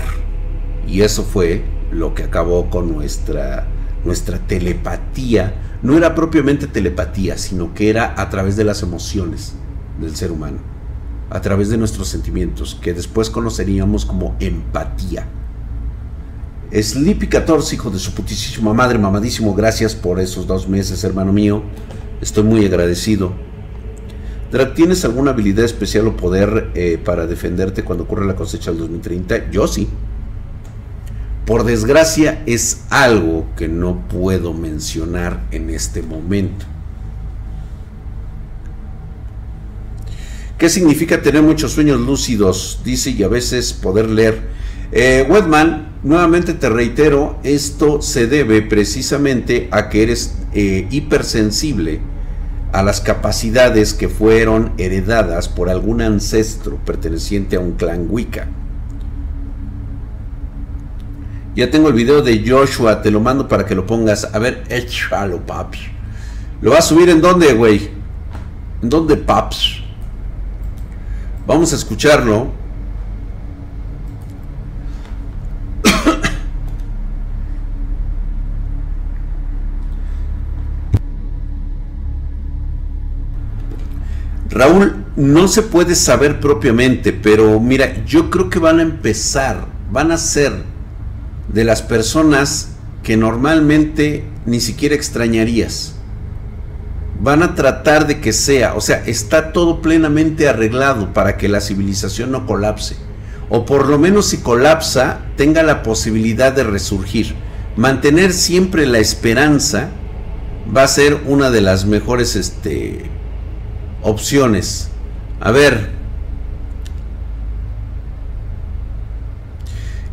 y eso fue lo que acabó con nuestra, nuestra telepatía no era propiamente telepatía, sino que era a través de las emociones del ser humano, a través de nuestros sentimientos, que después conoceríamos como empatía. Sleepy 14, hijo de su putísima madre, mamadísimo, gracias por esos dos meses, hermano mío. Estoy muy agradecido. ¿Tienes alguna habilidad especial o poder eh, para defenderte cuando ocurre la cosecha del 2030? Yo sí. Por desgracia es algo que no puedo mencionar en este momento. ¿Qué significa tener muchos sueños lúcidos? Dice y a veces poder leer. Eh, Wedman, nuevamente te reitero, esto se debe precisamente a que eres eh, hipersensible a las capacidades que fueron heredadas por algún ancestro perteneciente a un clan Wicca. Ya tengo el video de Joshua, te lo mando para que lo pongas. A ver, échalo, papi. ¿Lo vas a subir en dónde, güey? ¿En dónde, paps? Vamos a escucharlo. Raúl, no se puede saber propiamente, pero mira, yo creo que van a empezar, van a ser de las personas que normalmente ni siquiera extrañarías. Van a tratar de que sea, o sea, está todo plenamente arreglado para que la civilización no colapse. O por lo menos si colapsa, tenga la posibilidad de resurgir. Mantener siempre la esperanza va a ser una de las mejores este, opciones. A ver,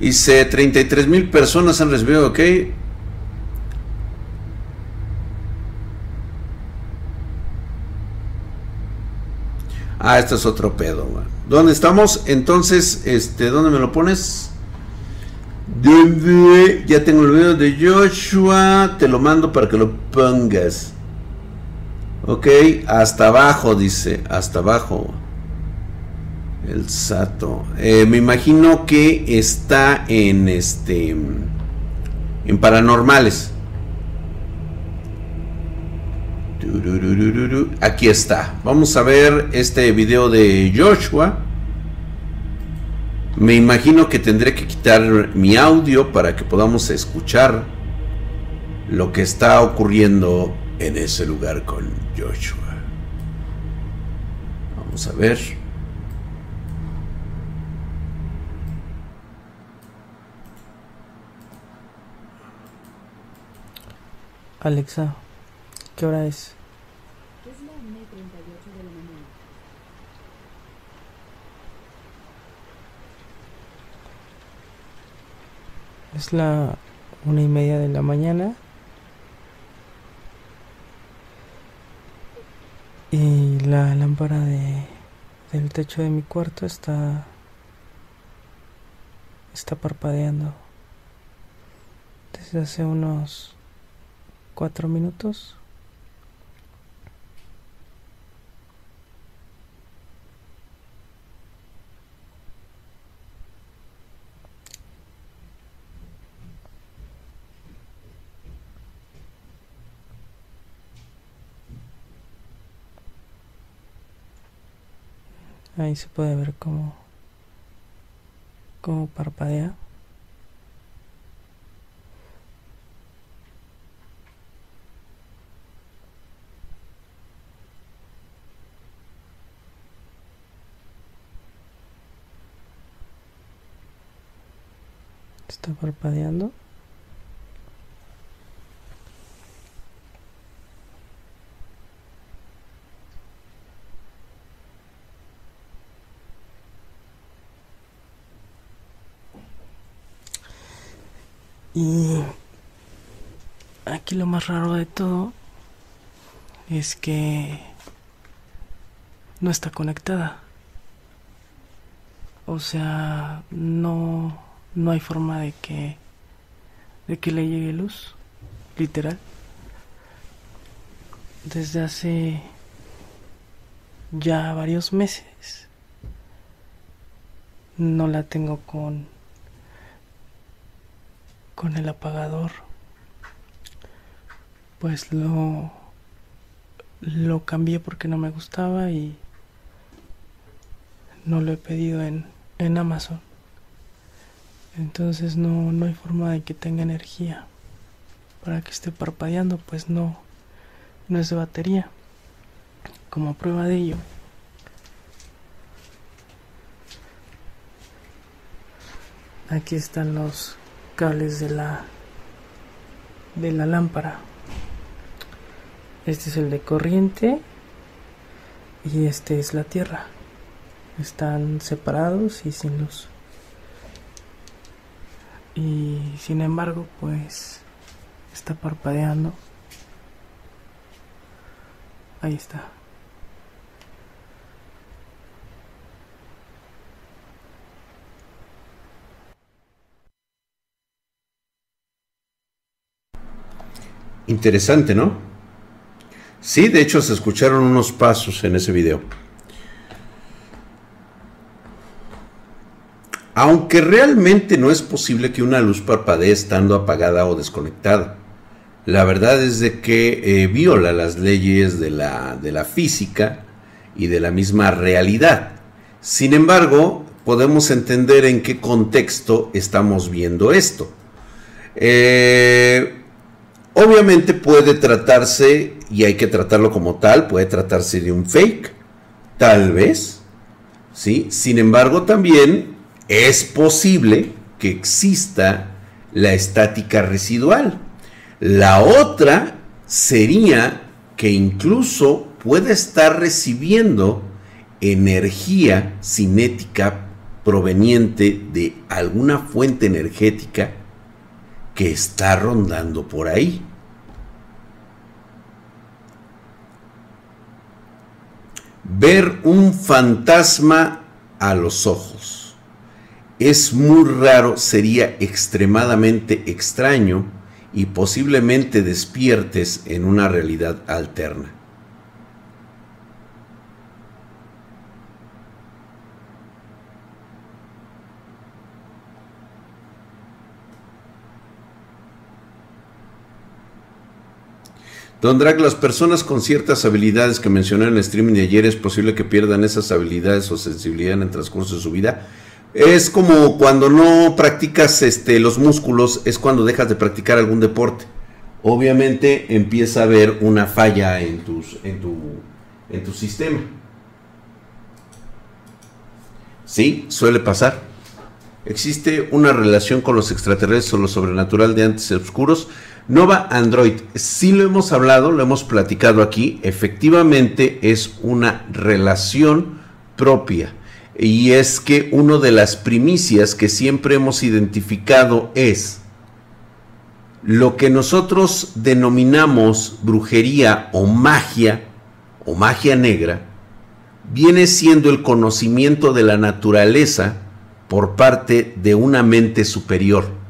Dice 33 mil personas han recibido, ok. Ah, esto es otro pedo, ¿Dónde estamos? Entonces, este, ¿dónde me lo pones? Ya tengo el video de Joshua. Te lo mando para que lo pongas. Ok, hasta abajo, dice. Hasta abajo. El Sato. Eh, me imagino que está en este. En paranormales. Aquí está. Vamos a ver este video de Joshua. Me imagino que tendré que quitar mi audio para que podamos escuchar lo que está ocurriendo en ese lugar con Joshua. Vamos a ver. Alexa, ¿qué hora es la 1.38 de la mañana. Es la una y media de la mañana. Y la lámpara de, del techo de mi cuarto está está parpadeando desde hace unos cuatro minutos. Ahí se puede ver cómo, cómo parpadea. Está parpadeando. Y aquí lo más raro de todo es que no está conectada. O sea, no no hay forma de que de que le llegue luz, literal. Desde hace ya varios meses no la tengo con con el apagador. Pues lo lo cambié porque no me gustaba y no lo he pedido en en Amazon. Entonces no, no hay forma de que tenga energía para que esté parpadeando, pues no, no es de batería. Como prueba de ello, aquí están los cables de la de la lámpara. Este es el de corriente y este es la tierra. Están separados y sin luz y sin embargo pues está parpadeando ahí está Interesante, ¿no? Sí, de hecho se escucharon unos pasos en ese video. Aunque realmente no es posible que una luz parpadee estando apagada o desconectada. La verdad es de que eh, viola las leyes de la, de la física y de la misma realidad. Sin embargo, podemos entender en qué contexto estamos viendo esto. Eh, obviamente puede tratarse, y hay que tratarlo como tal, puede tratarse de un fake, tal vez. ¿sí? Sin embargo, también es posible que exista la estática residual. La otra sería que incluso puede estar recibiendo energía cinética proveniente de alguna fuente energética que está rondando por ahí. Ver un fantasma a los ojos es muy raro, sería extremadamente extraño y posiblemente despiertes en una realidad alterna. Don Drag, las personas con ciertas habilidades que mencioné en el streaming de ayer, ¿es posible que pierdan esas habilidades o sensibilidad en el transcurso de su vida? Es como cuando no practicas este, los músculos, es cuando dejas de practicar algún deporte. Obviamente empieza a haber una falla en, tus, en, tu, en tu sistema. Sí, suele pasar. Existe una relación con los extraterrestres o lo sobrenatural de antes oscuros. Nova Android, sí lo hemos hablado, lo hemos platicado aquí, efectivamente es una relación propia. Y es que una de las primicias que siempre hemos identificado es lo que nosotros denominamos brujería o magia o magia negra, viene siendo el conocimiento de la naturaleza por parte de una mente superior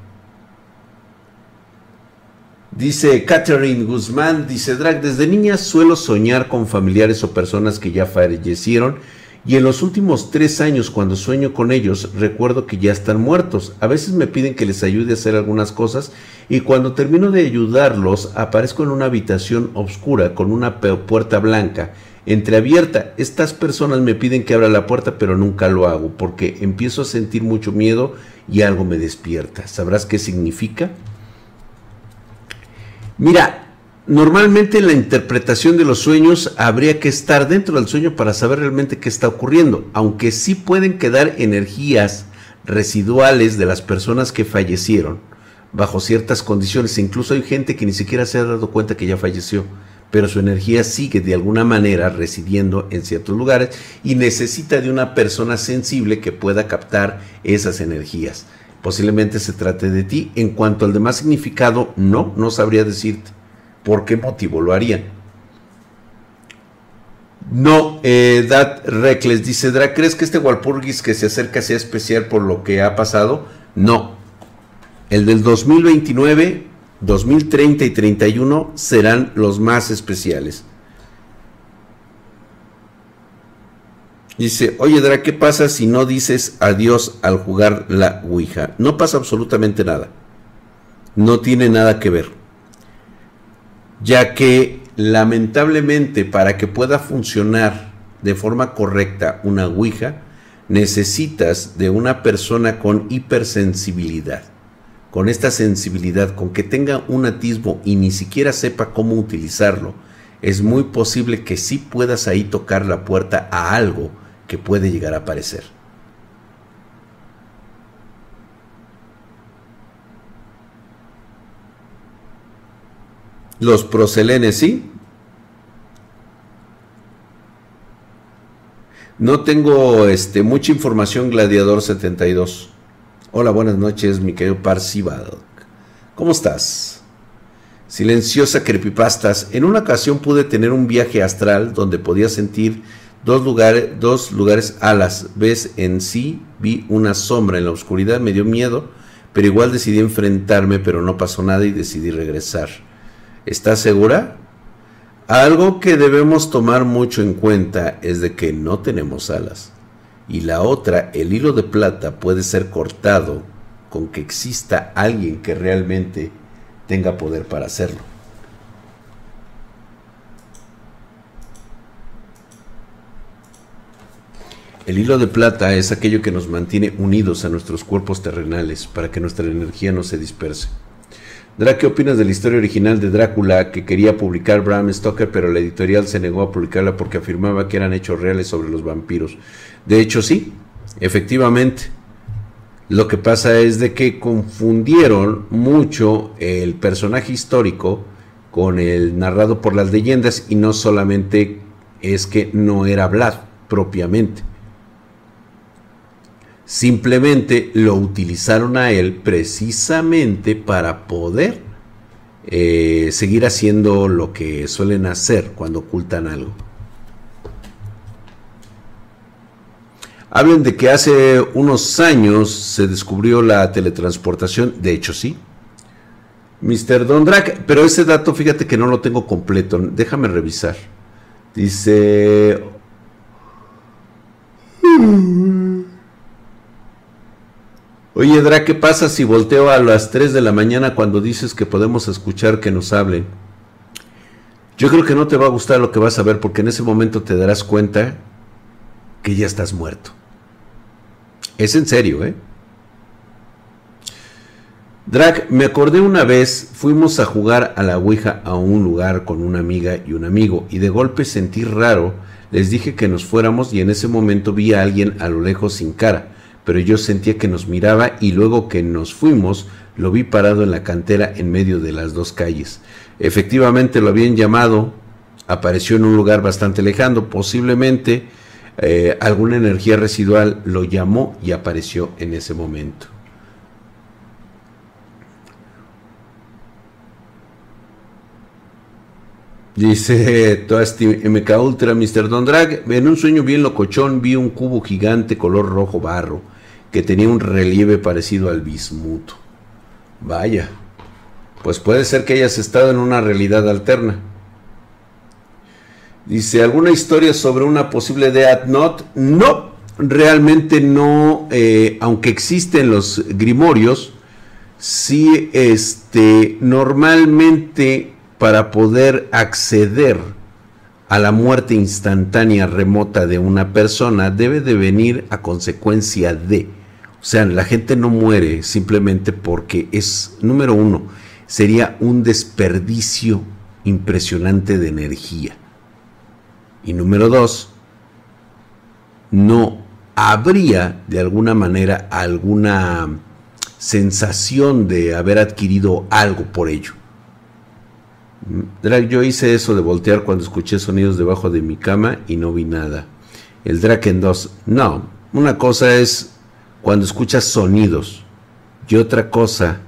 Dice Catherine Guzmán, dice Drag, desde niña suelo soñar con familiares o personas que ya fallecieron y en los últimos tres años cuando sueño con ellos recuerdo que ya están muertos. A veces me piden que les ayude a hacer algunas cosas y cuando termino de ayudarlos aparezco en una habitación oscura con una puerta blanca entreabierta. Estas personas me piden que abra la puerta pero nunca lo hago porque empiezo a sentir mucho miedo y algo me despierta. ¿Sabrás qué significa? Mira, normalmente en la interpretación de los sueños habría que estar dentro del sueño para saber realmente qué está ocurriendo, aunque sí pueden quedar energías residuales de las personas que fallecieron bajo ciertas condiciones. incluso hay gente que ni siquiera se ha dado cuenta que ya falleció, pero su energía sigue de alguna manera residiendo en ciertos lugares y necesita de una persona sensible que pueda captar esas energías posiblemente se trate de ti. En cuanto al demás significado, no, no sabría decirte por qué motivo lo harían. No, eh, Dat Reckless dice, Dra, ¿crees que este Walpurgis que se acerca sea especial por lo que ha pasado? No. El del 2029, 2030 y 31 serán los más especiales. Dice, oye Dra, ¿qué pasa si no dices adiós al jugar la Ouija? No pasa absolutamente nada. No tiene nada que ver. Ya que lamentablemente para que pueda funcionar de forma correcta una Ouija, necesitas de una persona con hipersensibilidad. Con esta sensibilidad, con que tenga un atisbo y ni siquiera sepa cómo utilizarlo, es muy posible que sí puedas ahí tocar la puerta a algo puede llegar a aparecer. Los proselenes, ¿sí? No tengo este, mucha información, Gladiador 72. Hola, buenas noches, mi querido Parcival. ¿Cómo estás? Silenciosa creepypastas. En una ocasión pude tener un viaje astral donde podía sentir Dos lugares, dos lugares alas. Ves en sí, vi una sombra en la oscuridad, me dio miedo, pero igual decidí enfrentarme, pero no pasó nada y decidí regresar. ¿Estás segura? Algo que debemos tomar mucho en cuenta es de que no tenemos alas. Y la otra, el hilo de plata puede ser cortado con que exista alguien que realmente tenga poder para hacerlo. El hilo de plata es aquello que nos mantiene unidos a nuestros cuerpos terrenales para que nuestra energía no se disperse. Dra, ¿qué opinas de la historia original de Drácula que quería publicar Bram Stoker, pero la editorial se negó a publicarla porque afirmaba que eran hechos reales sobre los vampiros? De hecho, sí, efectivamente. Lo que pasa es de que confundieron mucho el personaje histórico con el narrado por las leyendas y no solamente es que no era Vlad propiamente Simplemente lo utilizaron a él precisamente para poder eh, seguir haciendo lo que suelen hacer cuando ocultan algo. Hablan de que hace unos años se descubrió la teletransportación, de hecho sí. Mr. Don pero ese dato fíjate que no lo tengo completo, déjame revisar. Dice... Oye, Dra, ¿qué pasa si volteo a las 3 de la mañana cuando dices que podemos escuchar que nos hablen? Yo creo que no te va a gustar lo que vas a ver porque en ese momento te darás cuenta que ya estás muerto. Es en serio, ¿eh? Drag, me acordé una vez, fuimos a jugar a la Ouija a un lugar con una amiga y un amigo y de golpe sentí raro, les dije que nos fuéramos y en ese momento vi a alguien a lo lejos sin cara, pero yo sentía que nos miraba y luego que nos fuimos lo vi parado en la cantera en medio de las dos calles. Efectivamente lo habían llamado, apareció en un lugar bastante lejano, posiblemente eh, alguna energía residual lo llamó y apareció en ese momento. Dice Toasti MK Ultra, Mr. Don Drag, en un sueño bien locochón vi un cubo gigante color rojo barro que tenía un relieve parecido al bismuto. Vaya, pues puede ser que hayas estado en una realidad alterna. Dice, ¿alguna historia sobre una posible Death Note? No, realmente no, eh, aunque existen los grimorios, sí, este, normalmente para poder acceder a la muerte instantánea remota de una persona debe de venir a consecuencia de, o sea, la gente no muere simplemente porque es, número uno, sería un desperdicio impresionante de energía. Y número dos, no habría de alguna manera alguna sensación de haber adquirido algo por ello. Yo hice eso de voltear cuando escuché sonidos debajo de mi cama y no vi nada. El Draken 2, no. Una cosa es cuando escuchas sonidos y otra cosa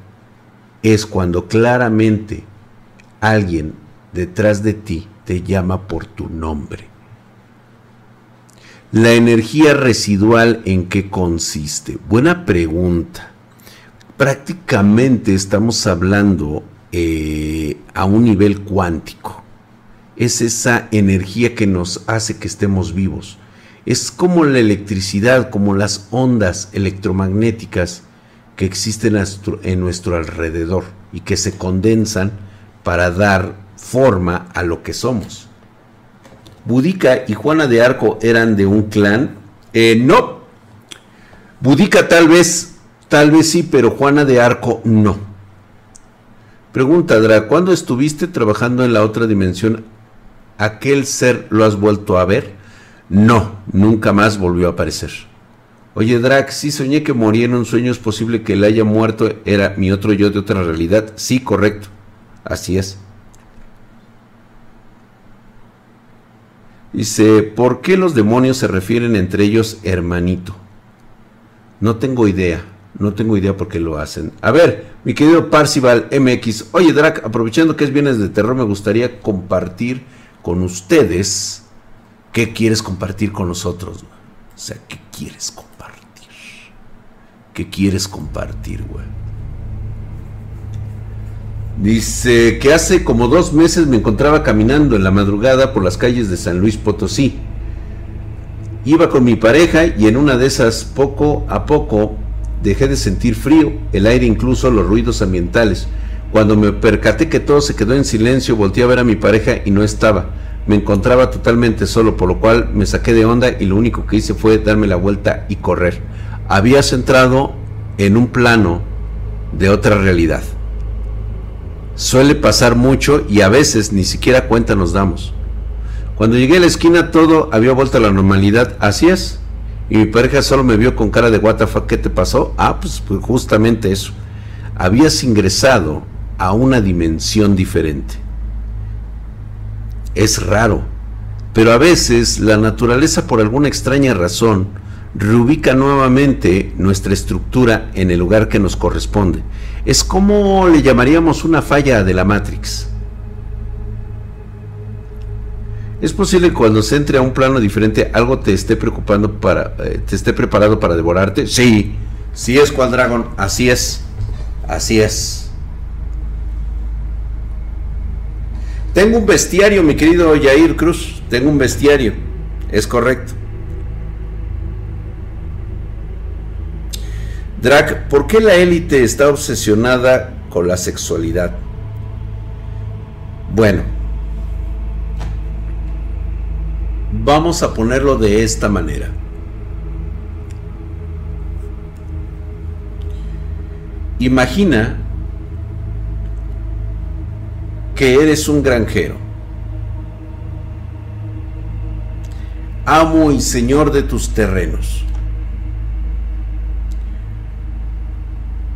es cuando claramente alguien detrás de ti te llama por tu nombre. La energía residual en qué consiste? Buena pregunta. Prácticamente estamos hablando eh, a un nivel cuántico. Es esa energía que nos hace que estemos vivos. Es como la electricidad, como las ondas electromagnéticas que existen en nuestro alrededor y que se condensan para dar forma a lo que somos. Budica y Juana de Arco eran de un clan. Eh, no. Budica tal vez, tal vez sí, pero Juana de Arco no. Pregunta, Dra, ¿cuándo estuviste trabajando en la otra dimensión? ¿Aquel ser lo has vuelto a ver? No, nunca más volvió a aparecer. Oye, Drac, sí soñé que moría en un sueño, es posible que él haya muerto, era mi otro yo de otra realidad. Sí, correcto. Así es. Dice, ¿por qué los demonios se refieren entre ellos hermanito? No tengo idea, no tengo idea por qué lo hacen. A ver, mi querido Parcival MX, oye Drac, aprovechando que es bienes de terror, me gustaría compartir con ustedes qué quieres compartir con nosotros. O sea, ¿qué quieres compartir? que quieres compartir, güey. Dice que hace como dos meses me encontraba caminando en la madrugada por las calles de San Luis Potosí. Iba con mi pareja y en una de esas poco a poco dejé de sentir frío, el aire incluso los ruidos ambientales. Cuando me percaté que todo se quedó en silencio, volteé a ver a mi pareja y no estaba. Me encontraba totalmente solo, por lo cual me saqué de onda y lo único que hice fue darme la vuelta y correr habías entrado en un plano de otra realidad. Suele pasar mucho y a veces ni siquiera cuenta nos damos. Cuando llegué a la esquina todo había vuelto a la normalidad, así es. Y mi pareja solo me vio con cara de what ¿qué te pasó? Ah, pues, pues justamente eso. Habías ingresado a una dimensión diferente. Es raro, pero a veces la naturaleza por alguna extraña razón reubica nuevamente nuestra estructura en el lugar que nos corresponde. Es como le llamaríamos una falla de la Matrix. Es posible que cuando se entre a un plano diferente algo te esté preocupando para eh, te esté preparado para devorarte. Sí, sí es Dragon, así es. Así es. Tengo un bestiario, mi querido Yair Cruz. Tengo un bestiario. Es correcto. Drac, ¿por qué la élite está obsesionada con la sexualidad? Bueno, Vamos a ponerlo de esta manera. Imagina que eres un granjero, amo y señor de tus terrenos.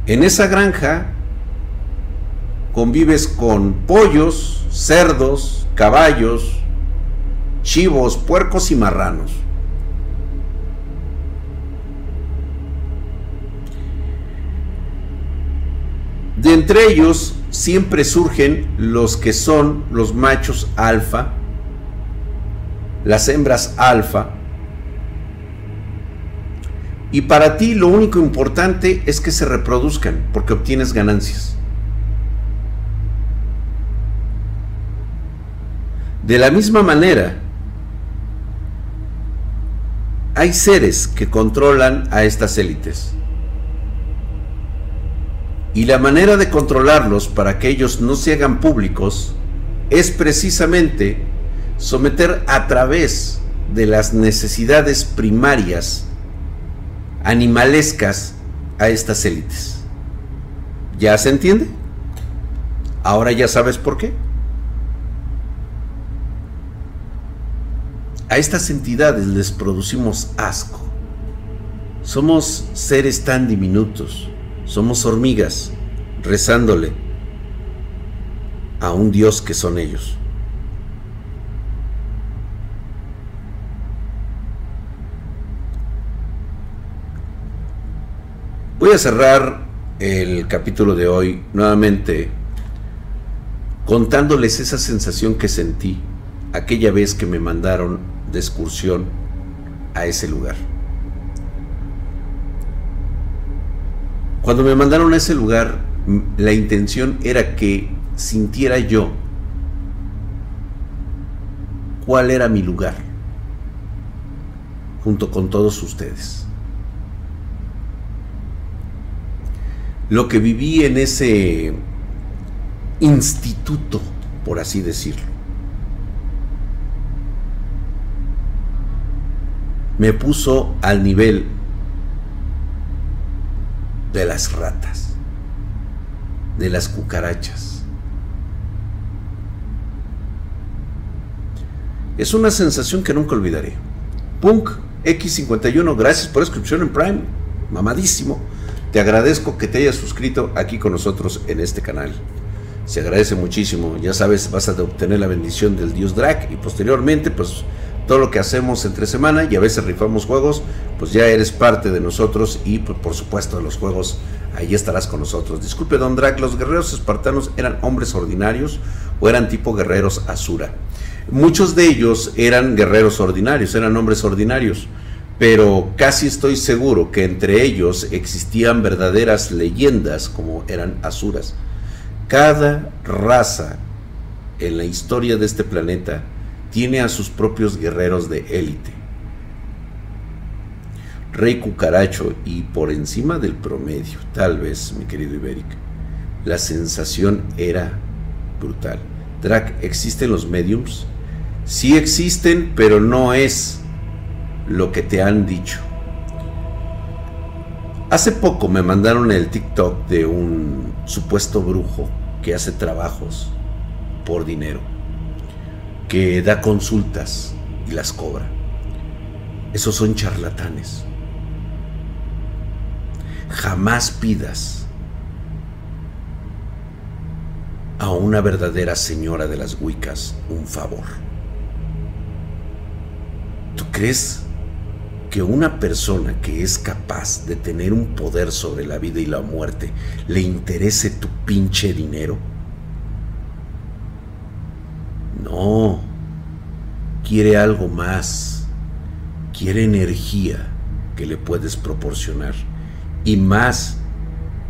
En esa granja convives con pollos, cerdos, caballos, chivos, puercos y marranos. De entre ellos siempre surgen los que son los machos alfa, las hembras alfa, y para ti lo único importante es que se reproduzcan porque obtienes ganancias. De la misma manera, hay seres que controlan a estas élites. Y la manera de controlarlos para que ellos no se hagan públicos es precisamente someter a través de las necesidades primarias animalescas a estas élites. ¿Ya se entiende? Ahora ya sabes por qué. A estas entidades les producimos asco. Somos seres tan diminutos somos hormigas rezándole a un Dios que son ellos. Voy a cerrar el capítulo de hoy nuevamente contándoles esa sensación que sentí aquella vez que me mandaron de excursión a ese lugar. Cuando me mandaron a ese lugar, la intención era que sintiera yo cuál era mi lugar, junto con todos ustedes. Lo que viví en ese instituto, por así decirlo. Me puso al nivel de las ratas, de las cucarachas. Es una sensación que nunca olvidaré. Punk X51, gracias por la suscripción en Prime, mamadísimo. Te agradezco que te hayas suscrito aquí con nosotros en este canal. Se agradece muchísimo. Ya sabes, vas a obtener la bendición del Dios Drac y posteriormente, pues todo lo que hacemos entre semana y a veces rifamos juegos, pues ya eres parte de nosotros y pues, por supuesto de los juegos ahí estarás con nosotros. Disculpe, Don Drac, los guerreros espartanos eran hombres ordinarios o eran tipo guerreros Asura. Muchos de ellos eran guerreros ordinarios, eran hombres ordinarios, pero casi estoy seguro que entre ellos existían verdaderas leyendas como eran Asuras. Cada raza en la historia de este planeta tiene a sus propios guerreros de élite. Rey Cucaracho y por encima del promedio, tal vez, mi querido Iberic. La sensación era brutal. Drac, ¿existen los mediums? Sí existen, pero no es lo que te han dicho. Hace poco me mandaron el TikTok de un supuesto brujo que hace trabajos por dinero que da consultas y las cobra. Esos son charlatanes. Jamás pidas a una verdadera señora de las Wiccas un favor. ¿Tú crees que una persona que es capaz de tener un poder sobre la vida y la muerte le interese tu pinche dinero? No, quiere algo más, quiere energía que le puedes proporcionar y más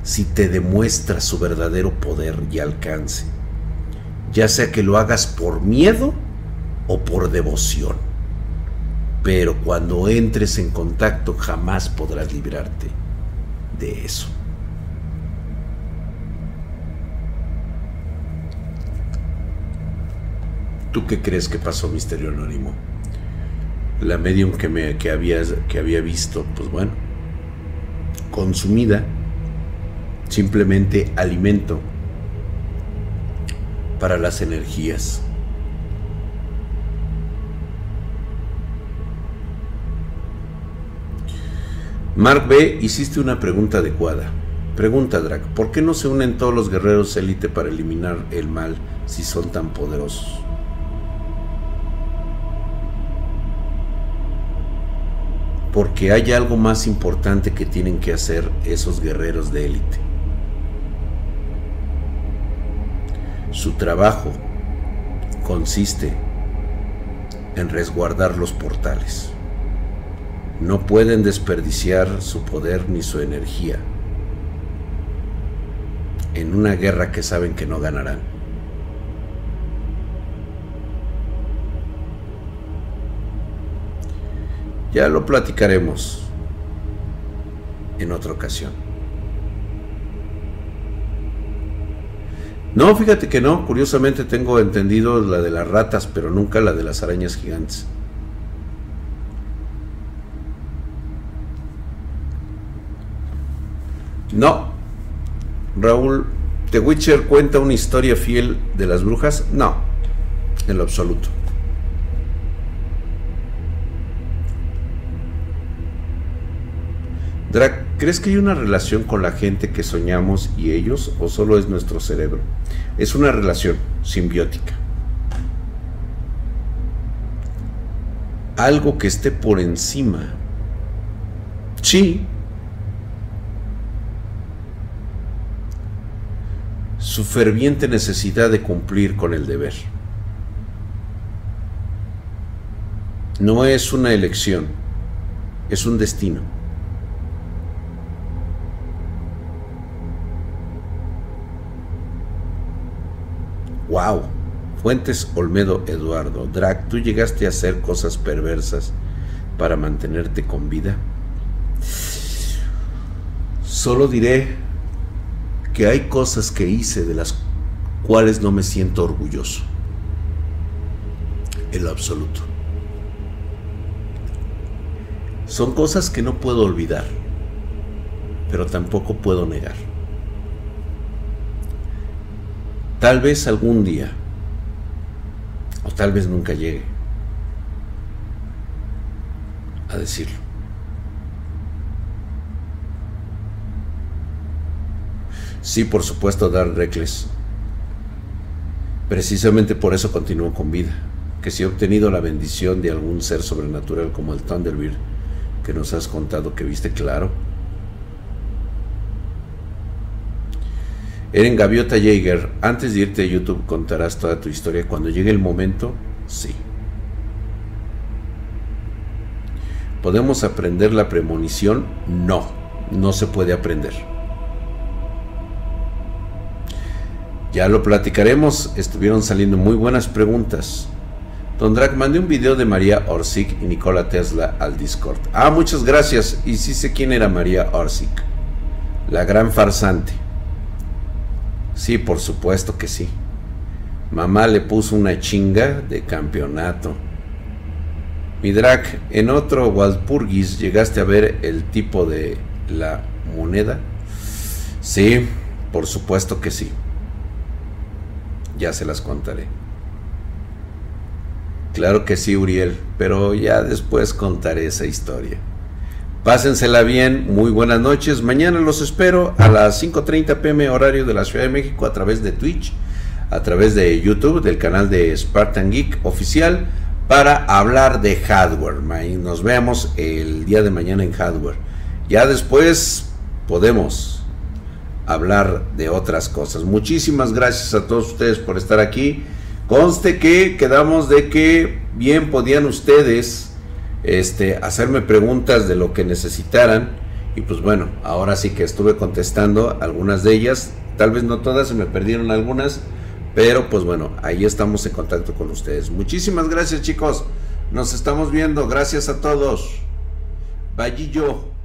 si te demuestra su verdadero poder y alcance, ya sea que lo hagas por miedo o por devoción. Pero cuando entres en contacto jamás podrás librarte de eso. ¿Tú qué crees que pasó, Misterio Anónimo? la medium que, me, que, había, que había visto, pues bueno, consumida, simplemente alimento para las energías. Mark B, hiciste una pregunta adecuada. Pregunta Drac, ¿por qué no se unen todos los guerreros élite para eliminar el mal si son tan poderosos? Porque hay algo más importante que tienen que hacer esos guerreros de élite. Su trabajo consiste en resguardar los portales. No pueden desperdiciar su poder ni su energía en una guerra que saben que no ganarán. Ya lo platicaremos en otra ocasión. No, fíjate que no, curiosamente tengo entendido la de las ratas, pero nunca la de las arañas gigantes. No, Raúl, ¿The Witcher cuenta una historia fiel de las brujas? No, en lo absoluto. Drac, ¿crees que hay una relación con la gente que soñamos y ellos o solo es nuestro cerebro? Es una relación simbiótica. Algo que esté por encima. Sí, su ferviente necesidad de cumplir con el deber. No es una elección, es un destino. Wow. Fuentes Olmedo Eduardo. Drag, ¿tú llegaste a hacer cosas perversas para mantenerte con vida? Solo diré que hay cosas que hice de las cuales no me siento orgulloso. En lo absoluto. Son cosas que no puedo olvidar, pero tampoco puedo negar. Tal vez algún día, o tal vez nunca llegue a decirlo. Sí, por supuesto, dar Reckless. Precisamente por eso continúo con vida. Que si he obtenido la bendición de algún ser sobrenatural como el Thunderbird que nos has contado que viste claro. Eren Gaviota Jaeger, antes de irte a YouTube contarás toda tu historia. Cuando llegue el momento, sí. ¿Podemos aprender la premonición? No, no se puede aprender. Ya lo platicaremos, estuvieron saliendo muy buenas preguntas. Don Drag, mandé un video de María Orsic y Nikola Tesla al Discord. Ah, muchas gracias. Y sí sé quién era María Orsic. La gran farsante. Sí, por supuesto que sí. Mamá le puso una chinga de campeonato. Mi drag, en otro Walpurgis llegaste a ver el tipo de la moneda. Sí, por supuesto que sí ya se las contaré. Claro que sí, Uriel, pero ya después contaré esa historia. Pásensela bien, muy buenas noches. Mañana los espero a las 5.30 pm horario de la Ciudad de México a través de Twitch, a través de YouTube, del canal de Spartan Geek oficial, para hablar de hardware. Nos vemos el día de mañana en hardware. Ya después podemos hablar de otras cosas. Muchísimas gracias a todos ustedes por estar aquí. Conste que quedamos de que bien podían ustedes este, hacerme preguntas de lo que necesitaran. Y pues bueno, ahora sí que estuve contestando algunas de ellas. Tal vez no todas, se me perdieron algunas. Pero pues bueno, ahí estamos en contacto con ustedes. Muchísimas gracias chicos. Nos estamos viendo. Gracias a todos. Vallillo.